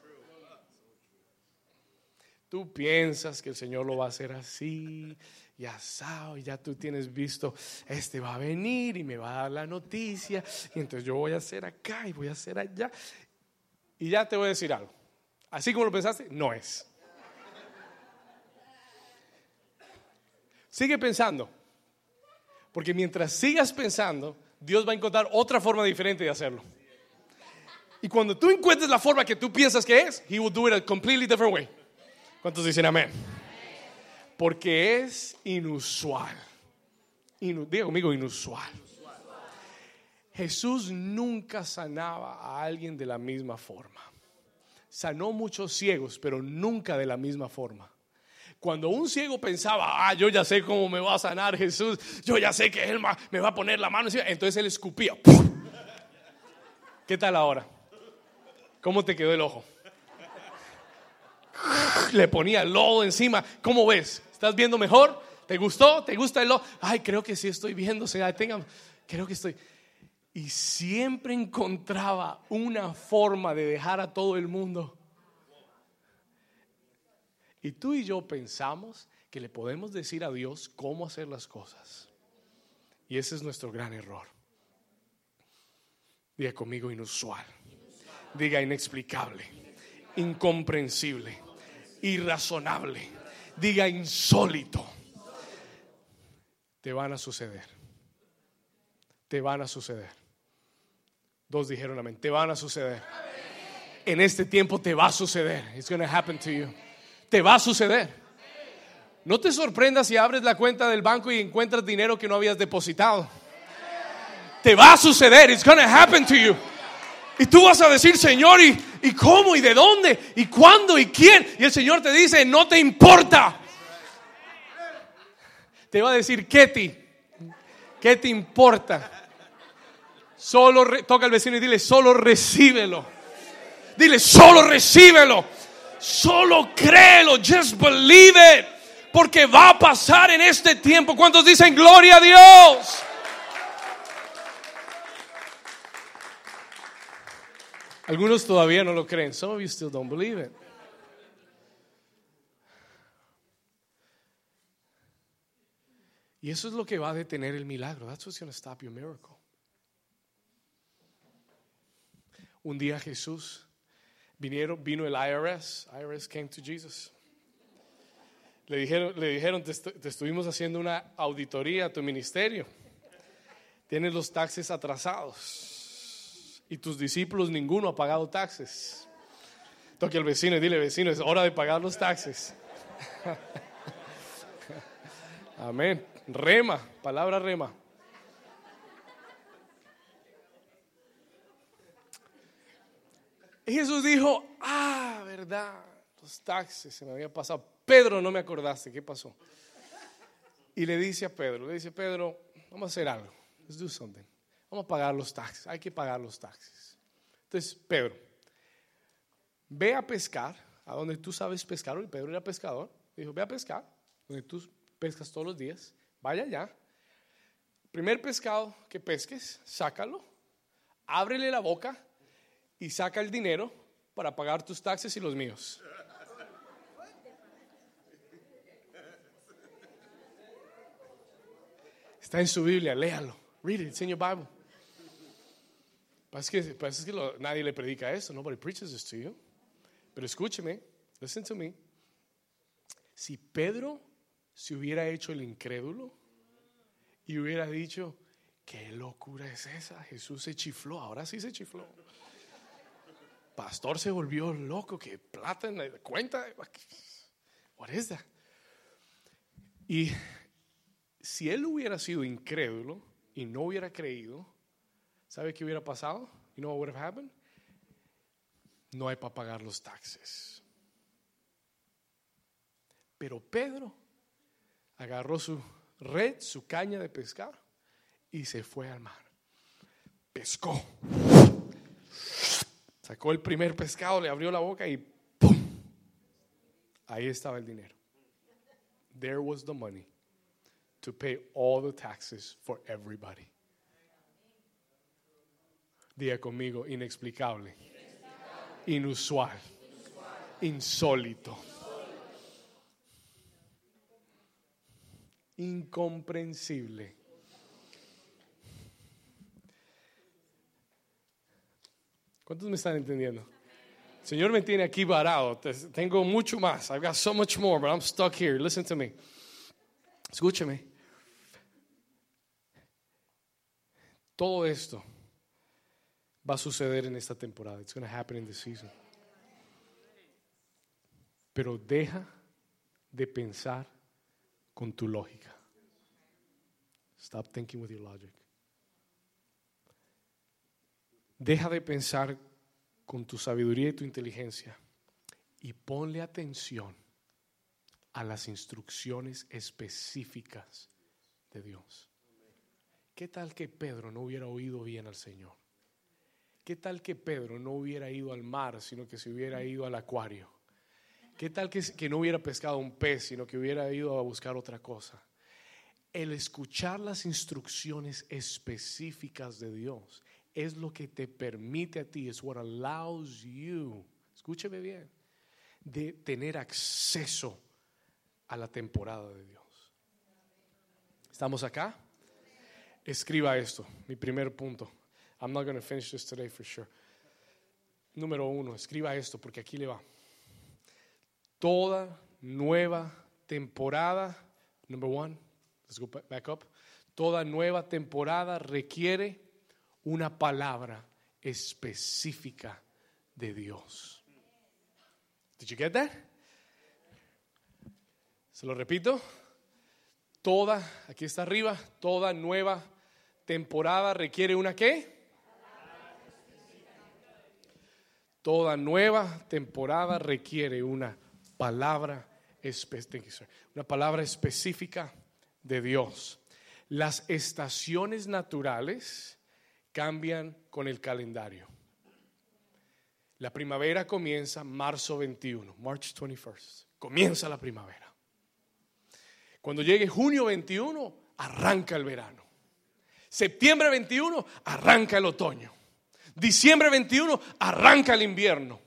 Tú piensas que el Señor lo va a hacer así y asado, y ya tú tienes visto, este va a venir y me va a dar la noticia, y entonces yo voy a hacer acá y voy a hacer allá. Y ya te voy a decir algo. Así como lo pensaste, no es. Sigue pensando. Porque mientras sigas pensando, Dios va a encontrar otra forma diferente de hacerlo. Y cuando tú encuentres la forma que tú piensas que es, He will do it a completely different way. ¿Cuántos dicen amén? Porque es inusual. diga conmigo, inusual. Jesús nunca sanaba a alguien de la misma forma. Sanó muchos ciegos, pero nunca de la misma forma. Cuando un ciego pensaba, ah, yo ya sé cómo me va a sanar Jesús, yo ya sé que Él me va a poner la mano, entonces Él escupía. ¿Qué tal ahora? ¿Cómo te quedó el ojo? Le ponía lodo encima. ¿Cómo ves? ¿Estás viendo mejor? ¿Te gustó? ¿Te gusta el lodo? Ay, creo que sí estoy viendo. creo que estoy. Y siempre encontraba una forma de dejar a todo el mundo y tú y yo pensamos que le podemos decir a Dios cómo hacer las cosas. Y ese es nuestro gran error. Diga conmigo inusual. Diga inexplicable, incomprensible, irrazonable. Diga insólito. Te van a suceder. Te van a suceder. Dos dijeron amén. Te van a suceder. En este tiempo te va a suceder. It's going to happen to you te va a suceder. No te sorprendas si abres la cuenta del banco y encuentras dinero que no habías depositado. Te va a suceder. It's going to happen to you. Y tú vas a decir, Señor, ¿y, ¿y cómo? ¿Y de dónde? ¿Y cuándo? ¿Y quién? Y el Señor te dice, no te importa. Te va a decir, Ketty, ¿qué te importa? Solo toca al vecino y dile, solo recíbelo. Dile, solo recíbelo. Solo créelo, just believe it. Porque va a pasar en este tiempo. ¿Cuántos dicen gloria a Dios? Algunos todavía no lo creen. Some of you still don't believe it. Y eso es lo que va a detener el milagro. That's what's going to stop your miracle. Un día Jesús vinieron, vino el IRS. IRS came to Jesus. Le dijeron, le dijeron te, te estuvimos haciendo una auditoría a tu ministerio. Tienes los taxes atrasados. Y tus discípulos ninguno ha pagado taxes. Toque al vecino y dile, vecino, es hora de pagar los taxes. [LAUGHS] Amén. Rema, palabra rema. Y Jesús dijo, ah, verdad, los taxes se me había pasado. Pedro, no me acordaste, ¿qué pasó? Y le dice a Pedro, le dice, Pedro, vamos a hacer algo. Let's do something. Vamos a pagar los taxes. Hay que pagar los taxes. Entonces, Pedro, ve a pescar a donde tú sabes pescar. Y Pedro era pescador. Dijo, ve a pescar donde tú pescas todos los días. Vaya allá. Primer pescado que pesques, sácalo. Ábrele la boca y saca el dinero para pagar tus taxes y los míos. Está en su Biblia, léalo. Read it, it's in your Bible. Parece que, parece que lo, nadie le predica eso. Nobody preaches this to you. Pero escúcheme, listen to me. Si Pedro se hubiera hecho el incrédulo y hubiera dicho, ¿qué locura es esa? Jesús se chifló, ahora sí se chifló. Pastor se volvió loco, que plata en la cuenta. What is that? Y si él hubiera sido incrédulo y no hubiera creído, ¿sabe qué hubiera pasado? You know what would have happened? No hay para pagar los taxes. Pero Pedro agarró su red, su caña de pescar y se fue al mar. Pescó. Sacó el primer pescado, le abrió la boca y ¡pum! Ahí estaba el dinero. There was the money to pay all the taxes for everybody. Diga conmigo, inexplicable, inusual, insólito, incomprensible. ¿Cuántos me están entendiendo? Señor me tiene aquí varado. Tengo mucho más. I've got so much more, but I'm stuck here. Listen to me. Escúcheme. Todo esto va a suceder en esta temporada. It's going to happen in this season. Pero deja de pensar con tu lógica. Stop thinking with your logic. Deja de pensar con tu sabiduría y tu inteligencia y ponle atención a las instrucciones específicas de Dios. ¿Qué tal que Pedro no hubiera oído bien al Señor? ¿Qué tal que Pedro no hubiera ido al mar, sino que se hubiera ido al acuario? ¿Qué tal que, no hubiera pescado un pez, sino que hubiera ido a buscar otra cosa? El escuchar las instrucciones específicas de Dios es lo que te permite a ti, es what allows you, escúcheme bien, de tener acceso a la temporada de Dios. ¿Estamos acá? escriba esto, mi primer punto. I'm not going to finish this today for sure. Número uno, escriba esto porque aquí le va. Toda nueva temporada, number one, let's go back up. Toda nueva temporada requiere una palabra específica de Dios. Did you get that? Se lo repito. Toda, aquí está arriba, toda nueva temporada requiere una qué? Toda nueva temporada requiere una palabra una palabra específica de Dios. Las estaciones naturales cambian con el calendario. La primavera comienza marzo 21, March 21st. Comienza la primavera. Cuando llegue junio 21, arranca el verano. Septiembre 21 arranca el otoño. Diciembre 21 arranca el invierno.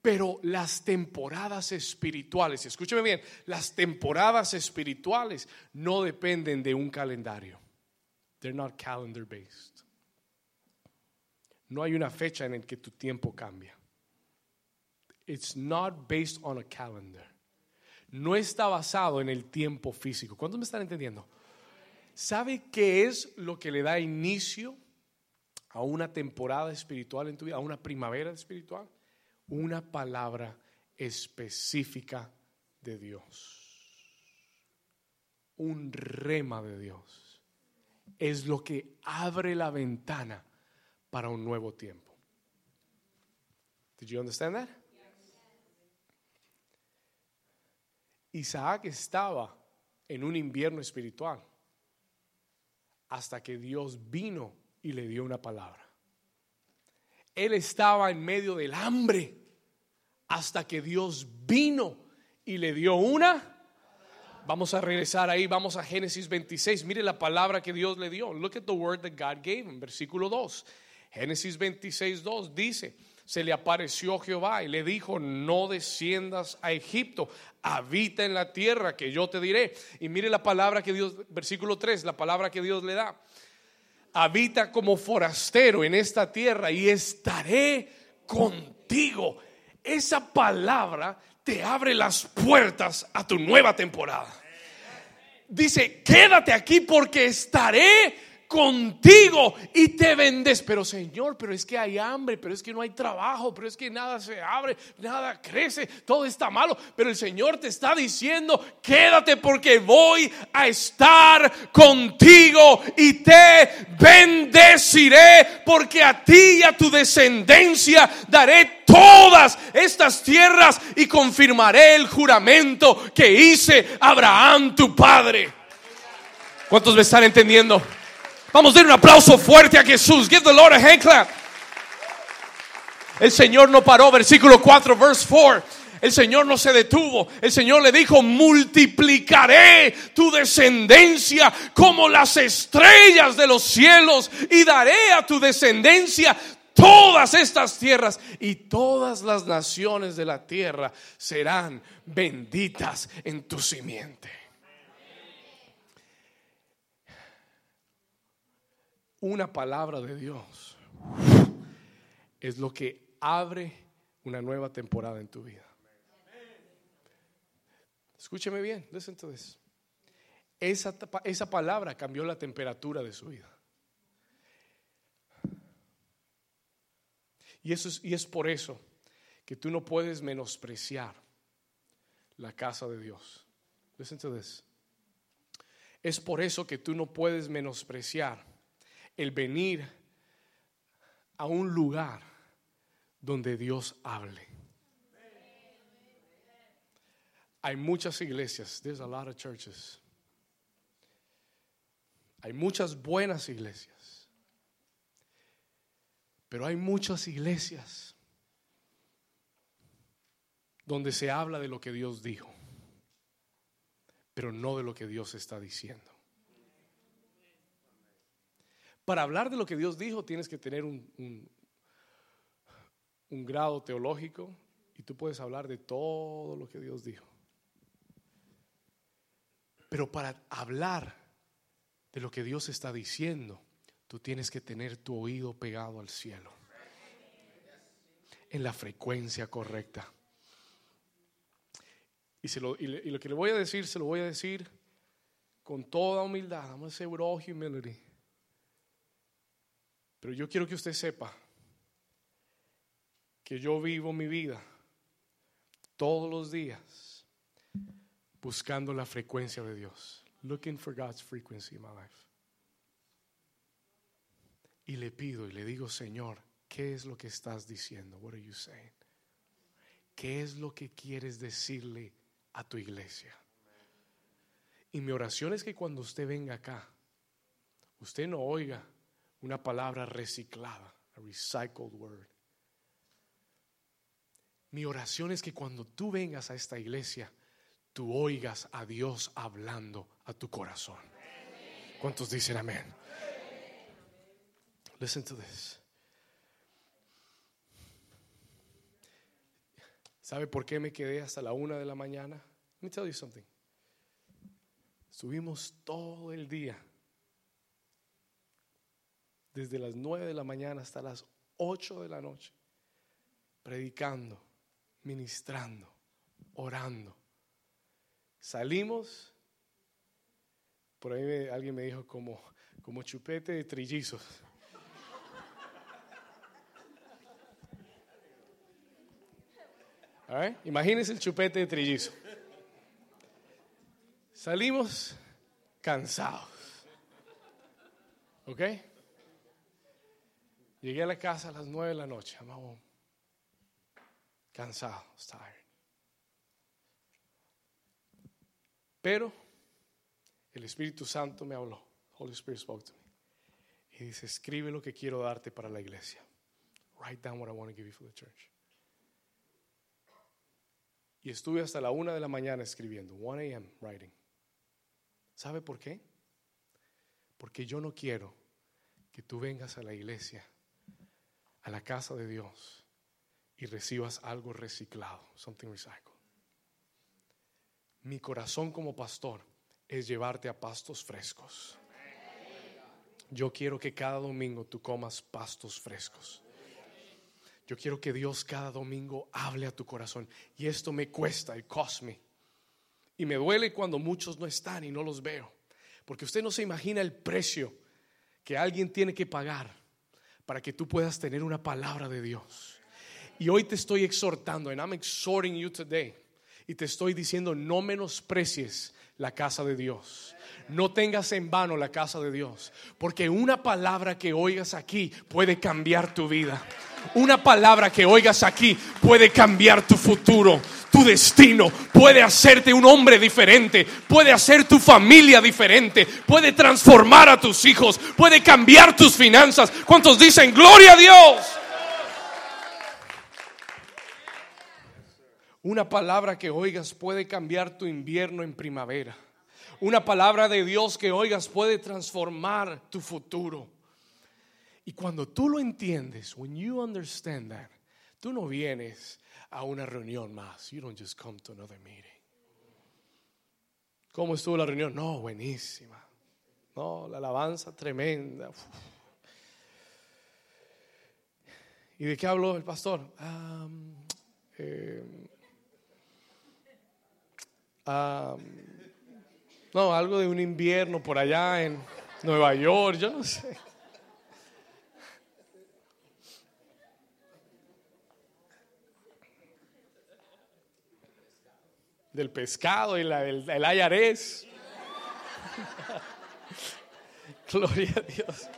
Pero las temporadas espirituales, escúcheme bien, las temporadas espirituales no dependen de un calendario. They're not calendar based. No hay una fecha en la que tu tiempo cambia. It's not based on a calendar. No está basado en el tiempo físico. ¿Cuántos me están entendiendo? ¿Sabe qué es lo que le da inicio a una temporada espiritual en tu vida, a una primavera espiritual? Una palabra específica de Dios. Un rema de Dios. Es lo que abre la ventana para un nuevo tiempo. Did you understand that? Isaac estaba en un invierno espiritual hasta que Dios vino y le dio una palabra. Él estaba en medio del hambre hasta que Dios vino y le dio una. Vamos a regresar ahí, vamos a Génesis 26. Mire la palabra que Dios le dio. Look at the word that God gave him, versículo 2. Génesis 26, 2 dice, se le apareció Jehová y le dijo, no desciendas a Egipto, habita en la tierra que yo te diré. Y mire la palabra que Dios, versículo 3, la palabra que Dios le da. Habita como forastero en esta tierra y estaré contigo. Esa palabra te abre las puertas a tu nueva temporada. Dice, quédate aquí porque estaré contigo y te vendes. Pero Señor, pero es que hay hambre, pero es que no hay trabajo, pero es que nada se abre, nada crece, todo está malo. Pero el Señor te está diciendo, quédate porque voy a estar contigo y te bendeciré porque a ti y a tu descendencia daré todas estas tierras y confirmaré el juramento que hice Abraham tu padre. ¿Cuántos me están entendiendo? Vamos a dar un aplauso fuerte a Jesús. Give the Lord a hand clap. El Señor no paró, versículo 4, verse 4. El Señor no se detuvo. El Señor le dijo, multiplicaré tu descendencia como las estrellas de los cielos y daré a tu descendencia todas estas tierras y todas las naciones de la tierra serán benditas en tu simiente. Una palabra de Dios es lo que abre una nueva temporada en tu vida. Escúcheme bien, listen to this. Esa, esa palabra cambió la temperatura de su vida. Y, eso es, y es por eso que tú no puedes menospreciar la casa de Dios. Listen to this. Es por eso que tú no puedes menospreciar el venir a un lugar donde Dios hable. Hay muchas iglesias, there's a lot of churches. Hay muchas buenas iglesias. Pero hay muchas iglesias donde se habla de lo que Dios dijo, pero no de lo que Dios está diciendo. Para hablar de lo que Dios dijo tienes que tener un, grado teológico y tú puedes hablar de todo lo que Dios dijo. Pero para hablar de lo que Dios está diciendo, tú tienes que tener tu oído pegado al cielo, en la frecuencia correcta. Y, se lo, y, lo que le voy a decir, se lo voy a decir con toda humildad. I'm going to say with all humility. Pero yo quiero que usted sepa que yo vivo mi vida todos los días buscando la frecuencia de Dios. Looking for God's frequency in my life. Y le pido y le digo, Señor, ¿qué es lo que estás diciendo? What are you saying? ¿Qué es lo que quieres decirle a tu iglesia? Y mi oración es que cuando usted venga acá, usted no oiga una palabra reciclada, a recycled word. Mi oración es que cuando tú vengas a esta iglesia, tú oigas a Dios hablando a tu corazón. ¿Cuántos dicen amén? Listen to this. ¿Sabe por qué me quedé hasta la una de la mañana? Let me tell you something. Estuvimos todo el día desde las nueve de la mañana hasta las ocho de la noche, predicando, ministrando, orando. Salimos, por ahí me- alguien me dijo como, como chupete de trillizos. Right? [LAUGHS] Imagínense el chupete de trillizo. Salimos cansados. ¿Ok? Llegué a la casa a las nueve de la noche. Home. Cansado, tired. Pero el Espíritu Santo me habló. Holy Spirit spoke to me. Y dice, escribe lo que quiero darte para la iglesia. Write down what I want to give you for the church. Y estuve hasta la una de la mañana escribiendo, 1 a.m. writing. ¿Sabe por qué? Porque yo no quiero que tú vengas a la iglesia, a la casa de Dios, y recibas algo reciclado, something recycled. Mi corazón como pastor es llevarte a pastos frescos. Yo quiero que cada domingo tú comas pastos frescos. Yo quiero que Dios cada domingo hable a tu corazón. Y esto me cuesta, it cost me. Y me duele cuando muchos no están y no los veo. Porque usted no se imagina el precio que alguien tiene que pagar para que tú puedas tener una palabra de Dios. Y hoy te estoy exhortando, and I'm exhorting you today. Y te estoy diciendo, no menosprecies la casa de Dios. No tengas en vano la casa de Dios. Porque una palabra que oigas aquí puede cambiar tu vida. Una palabra que oigas aquí puede cambiar tu futuro, tu destino. Puede hacerte un hombre diferente. Puede hacer tu familia diferente. Puede transformar a tus hijos. Puede cambiar tus finanzas. ¿Cuántos dicen, gloria a Dios? Una palabra que oigas puede cambiar tu invierno en primavera. Una palabra de Dios que oigas puede transformar tu futuro. Y cuando tú lo entiendes, when you understand that, tú no vienes a una reunión más. You don't just come to another meeting. ¿Cómo estuvo la reunión? No, buenísima. No, la alabanza tremenda. ¿Y de qué habló el pastor? Um, eh, no, algo de un invierno por allá en Nueva York, yo no sé. Del pescado y la, el, el ayarés. [LAUGHS] Gloria a Dios.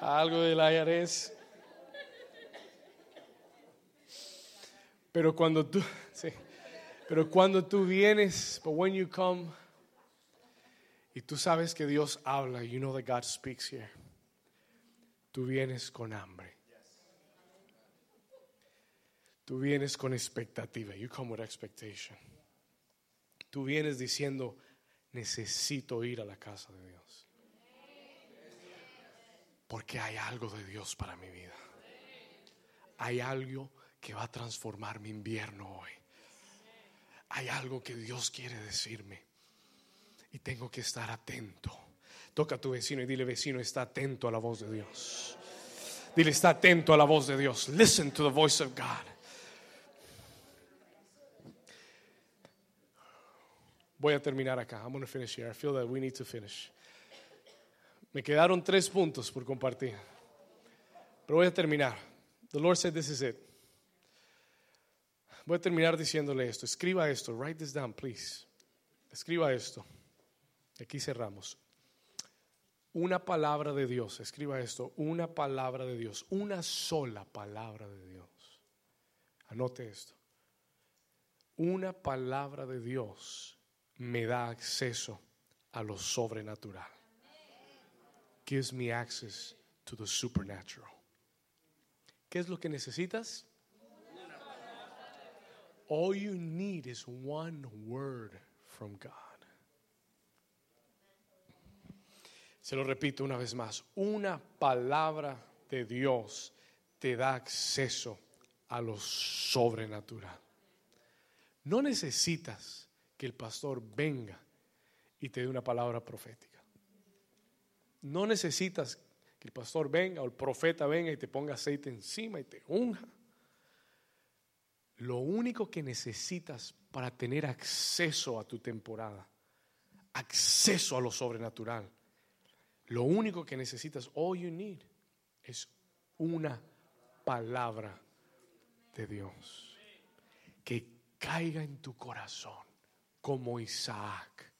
Algo del ayarés. Pero cuando tú, pero cuando tú vienes, but when you come, y tú sabes que Dios habla, you know that God speaks here, tú vienes con hambre. Tú vienes con expectativa. You come with expectation. Tú vienes diciendo, necesito ir a la casa de Dios. Porque hay algo de Dios para mi vida. Hay algo que va a transformar mi invierno hoy. Hay algo que Dios quiere decirme. Y tengo que estar atento. Toca a tu vecino y dile, vecino, está atento a la voz de Dios. Dile, está atento a la voz de Dios. Listen to the voice of God. Voy a terminar acá. I'm going to finish here. I feel that we need to finish. Me quedaron tres puntos por compartir. Pero voy a terminar. The Lord said this is it. Voy a terminar diciéndole esto. Escriba esto. Write this down, please. Escriba esto. Aquí cerramos. Una palabra de Dios. Escriba esto. Una palabra de Dios. Una sola palabra de Dios. Anote esto. Una palabra de Dios me da acceso a lo sobrenatural. Gives me access to the supernatural. ¿Qué es lo que necesitas? All you need is one word from God. Se lo repito una vez más. Una palabra de Dios te da acceso a lo sobrenatural. No necesitas que el pastor venga y te dé una palabra profética. No necesitas que el pastor venga o el profeta venga y te ponga aceite encima y te unja. Lo único que necesitas para tener acceso a tu temporada, acceso a lo sobrenatural, lo único que necesitas, all you need, es una palabra de Dios. Que caiga en tu corazón como Isaac.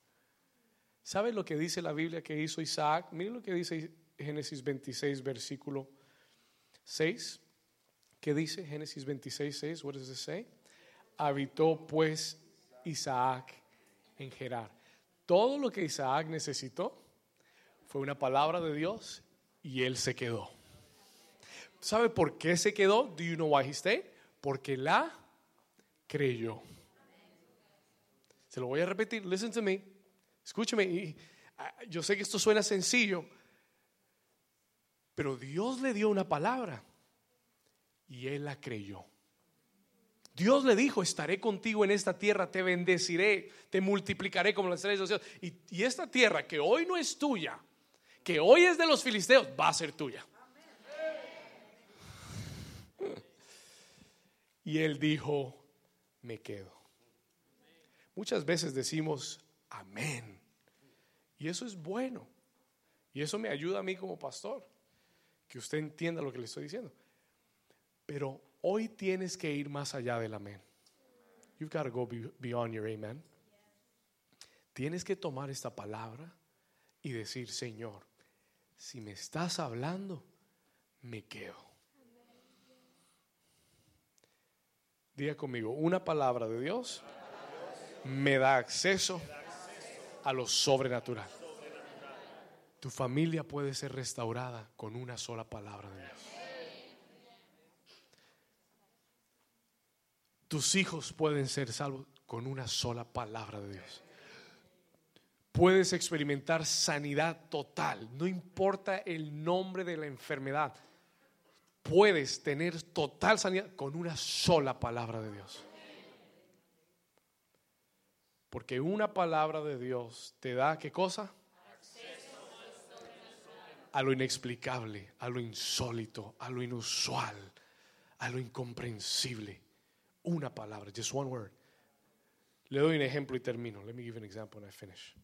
¿Sabes lo que dice la Biblia que hizo Isaac? Miren lo que dice Génesis 26, versículo 6. ¿Qué dice Génesis 26, 6? What does it say? Habitó pues Isaac en Gerar. Todo lo que Isaac necesitó fue una palabra de Dios y él se quedó. ¿Sabe por qué se quedó? Do you know why he stayed? Porque la creyó. Se lo voy a repetir. Listen to me. Escúcheme. Ah, yo sé que esto suena sencillo, pero Dios le dio una palabra y él la creyó. Dios le dijo, estaré contigo en esta tierra, te bendeciré, te multiplicaré como las estrellas de los cielos. Y, y esta tierra que hoy no es tuya, que hoy es de los filisteos, va a ser tuya. Y él dijo, me quedo. Muchas veces decimos, amén. Y eso es bueno. Y eso me ayuda a mí como pastor, que usted entienda lo que le estoy diciendo. Pero hoy tienes que ir más allá del amén. You've got to go beyond your amen. Tienes que tomar esta palabra y decir, Señor, si me estás hablando, me quedo. Diga conmigo, una palabra de Dios me da acceso a lo sobrenatural. Tu familia puede ser restaurada con una sola palabra de Dios. Tus hijos pueden ser salvos con una sola palabra de Dios. Puedes experimentar sanidad total, no importa el nombre de la enfermedad puedes tener total sanidad con una sola palabra de Dios. Porque una palabra de Dios te da qué cosa? A lo inexplicable, a lo insólito, a lo inusual, a lo incomprensible. Una palabra, just one word. Le doy un ejemplo y termino. Let me give an example and I finish.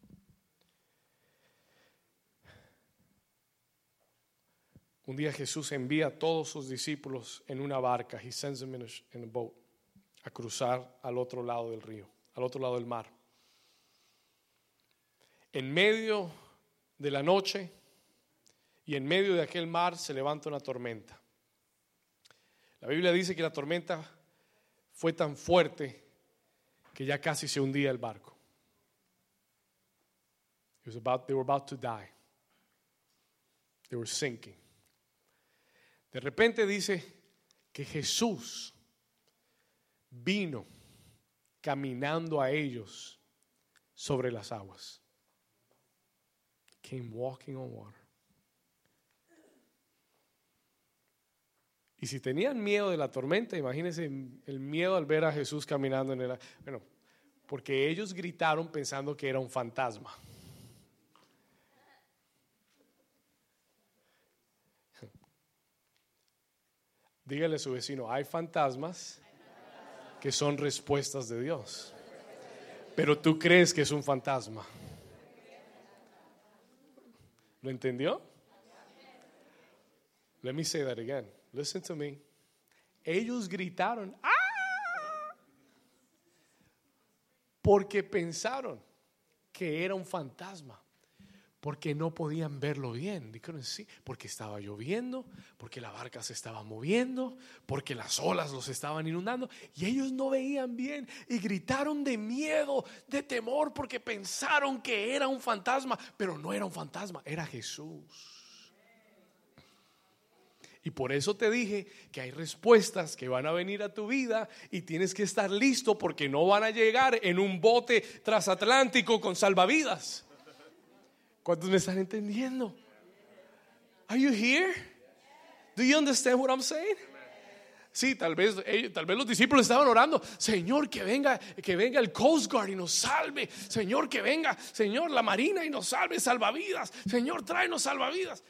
Un día Jesús envía a todos sus discípulos en una barca, he sends them in a, boat, a cruzar al otro lado del río, al otro lado del mar. En medio de la noche y en medio de aquel mar se levanta una tormenta. La Biblia dice que la tormenta fue tan fuerte que ya casi se hundía el barco. they were about to die. They were sinking. De repente dice que Jesús vino caminando a ellos sobre las aguas. Came walking on water. Y si tenían miedo de la tormenta, imagínense el miedo al ver a Jesús caminando en el... Bueno, porque ellos gritaron pensando que era un fantasma. Dígale a su vecino, hay fantasmas que son respuestas de Dios. Pero tú crees que es un fantasma. ¿Lo entendió? Let me say that again. Listen to me. Ellos gritaron, ¡ah! Porque pensaron que era un fantasma porque no podían verlo bien. sí, porque estaba lloviendo, porque la barca se estaba moviendo, porque las olas los estaban inundando y ellos no veían bien y gritaron de miedo, de temor, porque pensaron que era un fantasma, pero no era un fantasma, era Jesús. Y por eso te dije que hay respuestas que van a venir a tu vida y tienes que estar listo porque no van a llegar en un bote transatlántico con salvavidas. ¿Cuántos me están entendiendo? Are you here? Do you understand what I'm saying? Sí, tal vez, tal vez los discípulos estaban orando, Señor, que venga, que venga el Coast Guard y nos salve. Señor, que venga, Señor, la Marina y nos salve, salvavidas. Señor, tráenos salvavidas.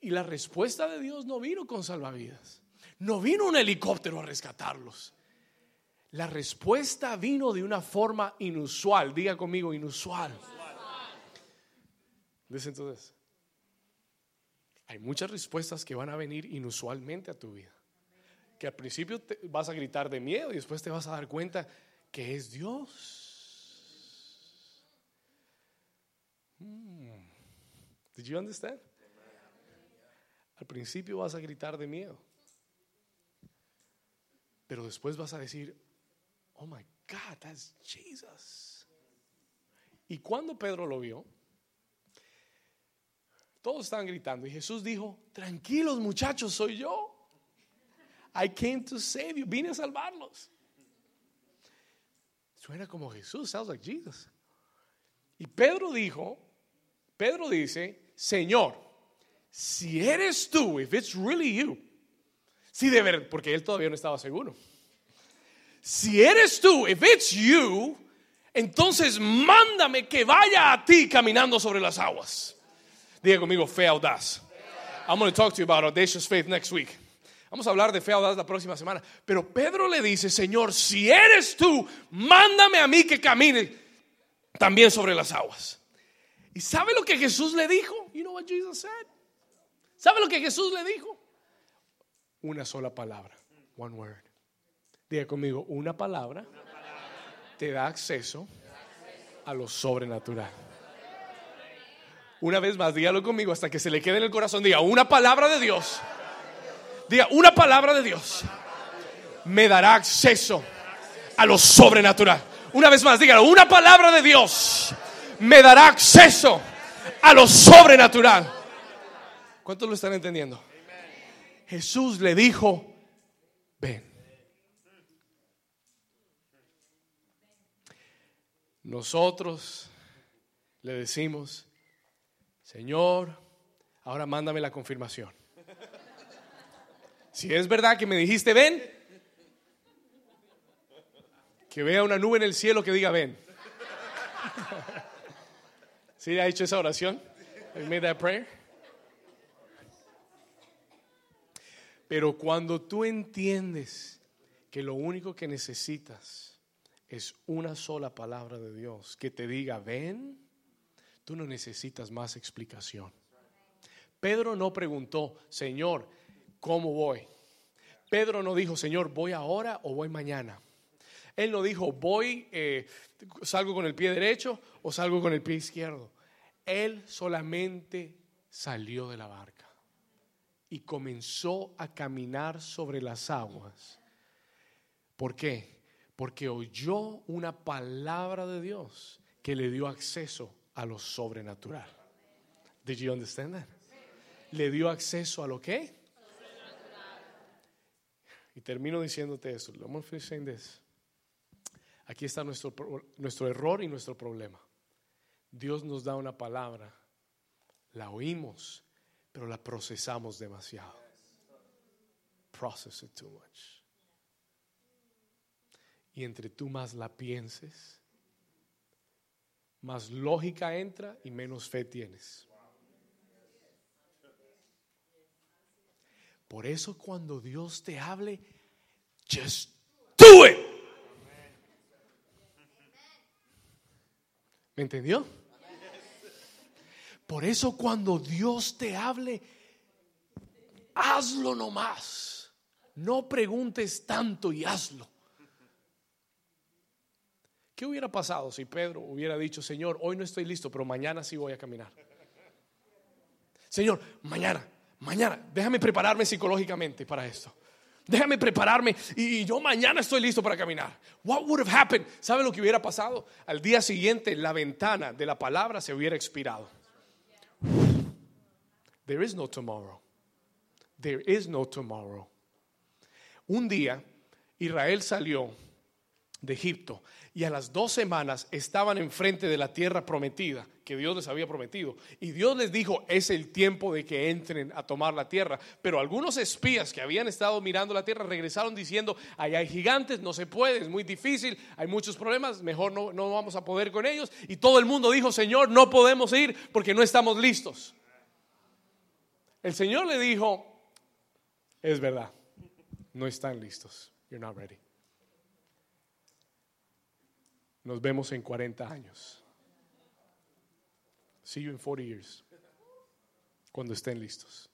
Y la respuesta de Dios no vino con salvavidas. No vino un helicóptero a rescatarlos. La respuesta vino de una forma inusual. Diga conmigo, inusual. entonces. Hay muchas respuestas que van a venir inusualmente a tu vida. Que al principio vas a gritar de miedo y después te vas a dar cuenta que es Dios. Hmm. Did you understand? Al principio vas a gritar de miedo. Pero después vas a decir, oh my God, that's Jesus. Y cuando Pedro lo vio, todos estaban gritando y Jesús dijo, tranquilos muchachos, soy yo. I came to save you, vine a salvarlos. Suena como Jesús, sounds like Jesus. Y Pedro dijo, Pedro dice, Señor, si eres tú, if it's really you, si de verdad, porque él todavía no estaba seguro. Si eres tú, if it's you, entonces mándame que vaya a ti caminando sobre las aguas. Diga conmigo, fe audaz. I'm going to talk to you about audacious faith next week. Vamos a hablar de fe audaz la próxima semana. Pero Pedro le dice, Señor, si eres tú, mándame a mí que camine también sobre las aguas. ¿Y sabe lo que Jesús le dijo? You know what Jesus said? ¿Sabe lo que Jesús le dijo? Una sola palabra. One word. Diga conmigo, una palabra te da acceso a lo sobrenatural. Una vez más, dígalo conmigo hasta que se le quede en el corazón. Diga, una palabra de Dios. Diga, una palabra de Dios me dará acceso a lo sobrenatural. Una vez más, dígalo, una palabra de Dios me dará acceso a lo sobrenatural. ¿Cuántos lo están entendiendo? Jesús le dijo, ven. Nosotros le decimos, Señor, ahora mándame la confirmación. Si es verdad que me dijiste ven, que vea una nube en el cielo que diga ven. [LAUGHS] ¿Sí ha hecho esa oración? made that prayer? Pero cuando tú entiendes que lo único que necesitas es una sola palabra de Dios que te diga ven, Tú no necesitas más explicación. Pedro no preguntó, Señor, ¿cómo voy? Pedro no dijo, Señor, ¿voy ahora o voy mañana? Él no dijo, voy, eh, salgo con el pie derecho o salgo con el pie izquierdo. Él solamente salió de la barca y comenzó a caminar sobre las aguas. ¿Por qué? Porque oyó una palabra de Dios que le dio acceso a lo sobrenatural. Did you understand that? Le dio acceso a lo que? Y termino diciéndote eso. Aquí está nuestro, nuestro error y nuestro problema. Dios nos da una palabra, la oímos, pero la procesamos demasiado. Process it too much. Y entre tú más la pienses, más lógica entra y menos fe tienes. Por eso cuando Dios te hable, just do it. ¿Me entendió? Por eso cuando Dios te hable, hazlo nomás. No preguntes tanto y hazlo. ¿Qué hubiera pasado si Pedro hubiera dicho, Señor, hoy no estoy listo, pero mañana sí voy a caminar? Señor, mañana, mañana, déjame prepararme psicológicamente para esto. Déjame prepararme y yo mañana estoy listo para caminar. What would have happened? ¿Sabe lo que hubiera pasado? Al día siguiente la ventana de la palabra se hubiera expirado. There is no tomorrow. There is no tomorrow. Un día Israel salió de Egipto y a las dos semanas estaban enfrente de la tierra prometida que Dios les había prometido. Y Dios les dijo, es el tiempo de que entren a tomar la tierra. Pero algunos espías que habían estado mirando la tierra regresaron diciendo, allá hay gigantes, no se puede, es muy difícil, hay muchos problemas, mejor no, no vamos a poder con ellos. Y todo el mundo dijo, Señor, no podemos ir porque no estamos listos. El Señor le dijo, es verdad, no están listos. You're not ready. Nos vemos en 40 años. See you in 40 years. Cuando estén listos.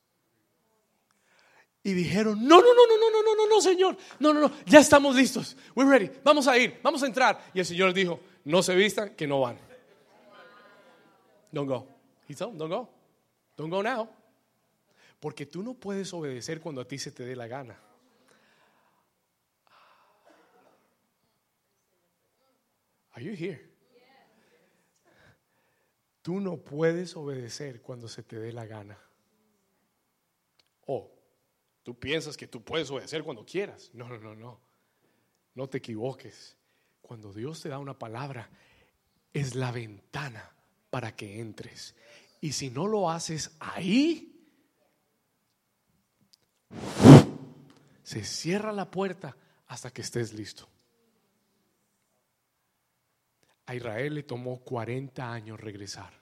Y dijeron, no, no, no, no, no, no, no, no, no, Señor. No, no, no, ya estamos listos. We're ready. Vamos a ir, vamos a entrar. Y el Señor dijo, no se vistan, que no van. Don't go. He told don't go. Don't go now. Porque tú no puedes obedecer cuando a ti se te dé la gana. Are you here? Tú no puedes obedecer cuando se te dé la gana. O tú piensas que tú puedes obedecer cuando quieras. No, no, no, no. No te equivoques. Cuando Dios te da una palabra, es la ventana para que entres. Y si no lo haces ahí, se cierra la puerta hasta que estés listo. A Israel le tomó 40 años regresar.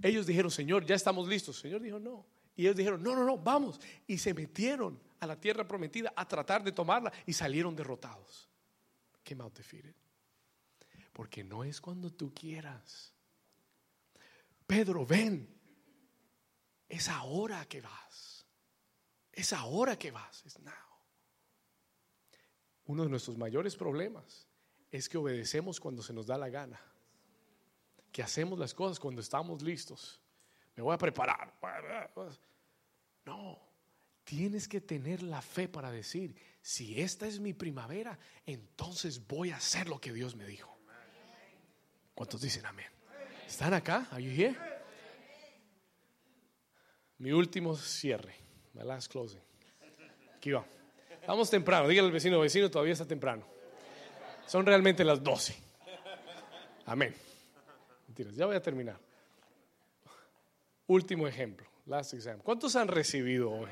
Ellos dijeron, Señor, ya estamos listos. Señor dijo, no. Y ellos dijeron, no, no, no, vamos. Y se metieron a la tierra prometida a tratar de tomarla y salieron derrotados. Qué out defeated. Porque no es cuando tú quieras. Pedro, ven. Es ahora que vas. Es ahora que vas. Es now. Uno de nuestros mayores problemas es que obedecemos cuando se nos da la gana, que hacemos las cosas cuando estamos listos. Me voy a preparar. No, tienes que tener la fe para decir, si esta es mi primavera, entonces voy a hacer lo que Dios me dijo. ¿Cuántos dicen amén? ¿Están acá? Are you here? Mi último cierre, my last closing. Aquí va. Vamos temprano, dígale al vecino, vecino, todavía está temprano. Son realmente las 12. Amén. Mentiras, ya voy a terminar. Último ejemplo, last exam. ¿Cuántos han recibido hoy?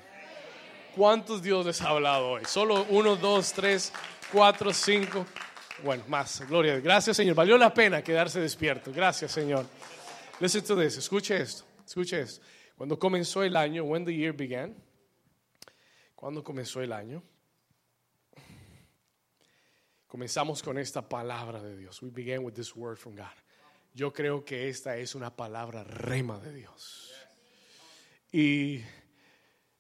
¿Cuántos Dios les ha hablado hoy? Solo uno, dos, tres, cuatro, cinco. Bueno, más. Gloria. Gracias, Señor. Valió la pena quedarse despierto. Gracias, Señor. Listen to. Escuche esto. Escuche esto. Cuando comenzó el año, when the year began, cuando comenzó el año, Comenzamos con esta palabra de Dios. We began with this word from God. Yo creo que esta es una palabra rema de Dios. Y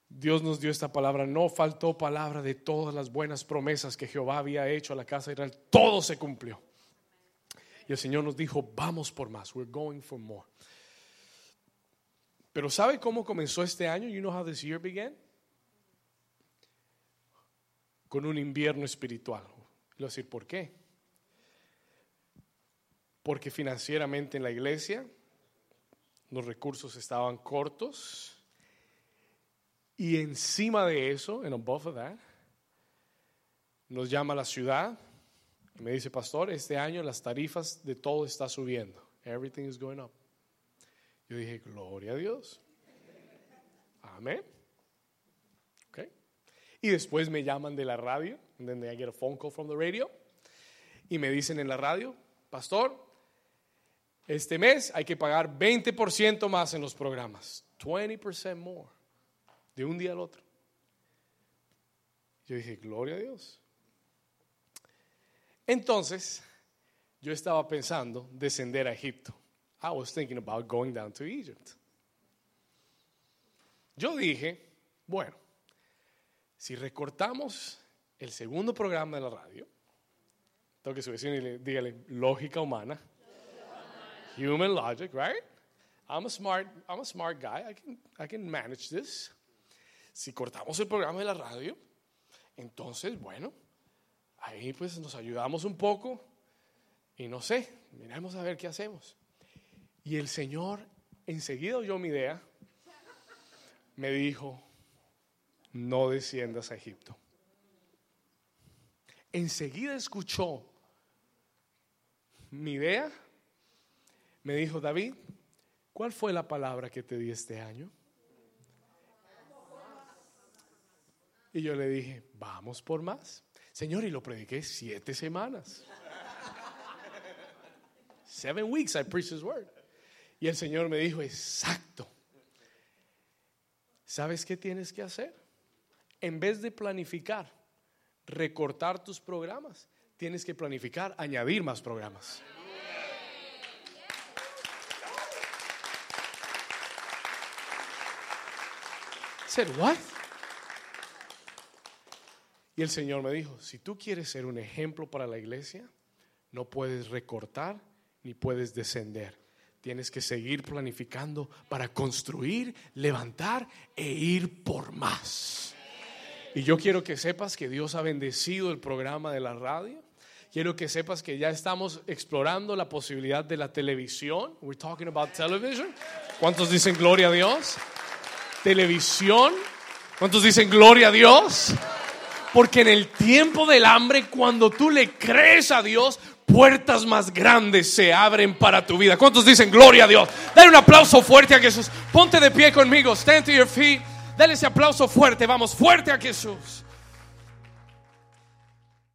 Dios nos dio esta palabra. No faltó palabra de todas las buenas promesas que Jehová había hecho a la casa de Israel. Todo se cumplió. Y el Señor nos dijo, vamos por más. We're going for more. Pero ¿sabe cómo comenzó este año? You know how this year began? Con un invierno espiritual decir, ¿por qué? Porque financieramente en la iglesia los recursos estaban cortos y encima de eso, en above of that, nos llama la ciudad y me dice, pastor, este año las tarifas de todo está subiendo. Everything is going up. Yo dije, gloria a Dios. Amén. Okay. Y después me llaman de la radio And then I get a phone call from the radio. Y me dicen en la radio, pastor, este mes hay que pagar 20% más en los programas. 20% more. De un día al otro. Yo dije, gloria a Dios. Entonces, yo estaba pensando descender a Egipto. I was thinking about going down to Egypt. Yo dije, bueno, si recortamos el segundo programa de la radio, toque su vecino y dígale, lógica humana. Human logic, right? I'm a smart, I'm a smart guy. I can, I can manage this. Si cortamos el programa de la radio, entonces, bueno, ahí pues nos ayudamos un poco y no sé, miremos a ver qué hacemos. Y el Señor enseguida oyó mi idea, me dijo, no desciendas a Egipto. enseguida escuchó mi idea. Me dijo, David, ¿cuál fue la palabra que te di este año? Y yo le dije, vamos por más. Señor, y lo prediqué siete semanas. Seven weeks I preached his word. Y el Señor me dijo, exacto. ¿Sabes qué tienes que hacer? En vez de planificar, recortar tus programas, tienes que planificar, añadir más programas. Said, what? Y el Señor me dijo, si tú quieres ser un ejemplo para la iglesia, no puedes recortar ni puedes descender. Tienes que seguir planificando para construir, levantar e ir por más. Y yo quiero que sepas que Dios ha bendecido el programa de la radio. Quiero que sepas que ya estamos explorando la posibilidad de la televisión. We're talking about television. ¿Cuántos dicen gloria a Dios? Televisión. ¿Cuántos dicen gloria a Dios? Porque en el tiempo del hambre, cuando tú le crees a Dios, puertas más grandes se abren para tu vida. ¿Cuántos dicen gloria a Dios? Dale un aplauso fuerte a Jesús. Ponte de pie conmigo. Stand to your feet. Dale ese aplauso fuerte. Vamos, fuerte a Jesús.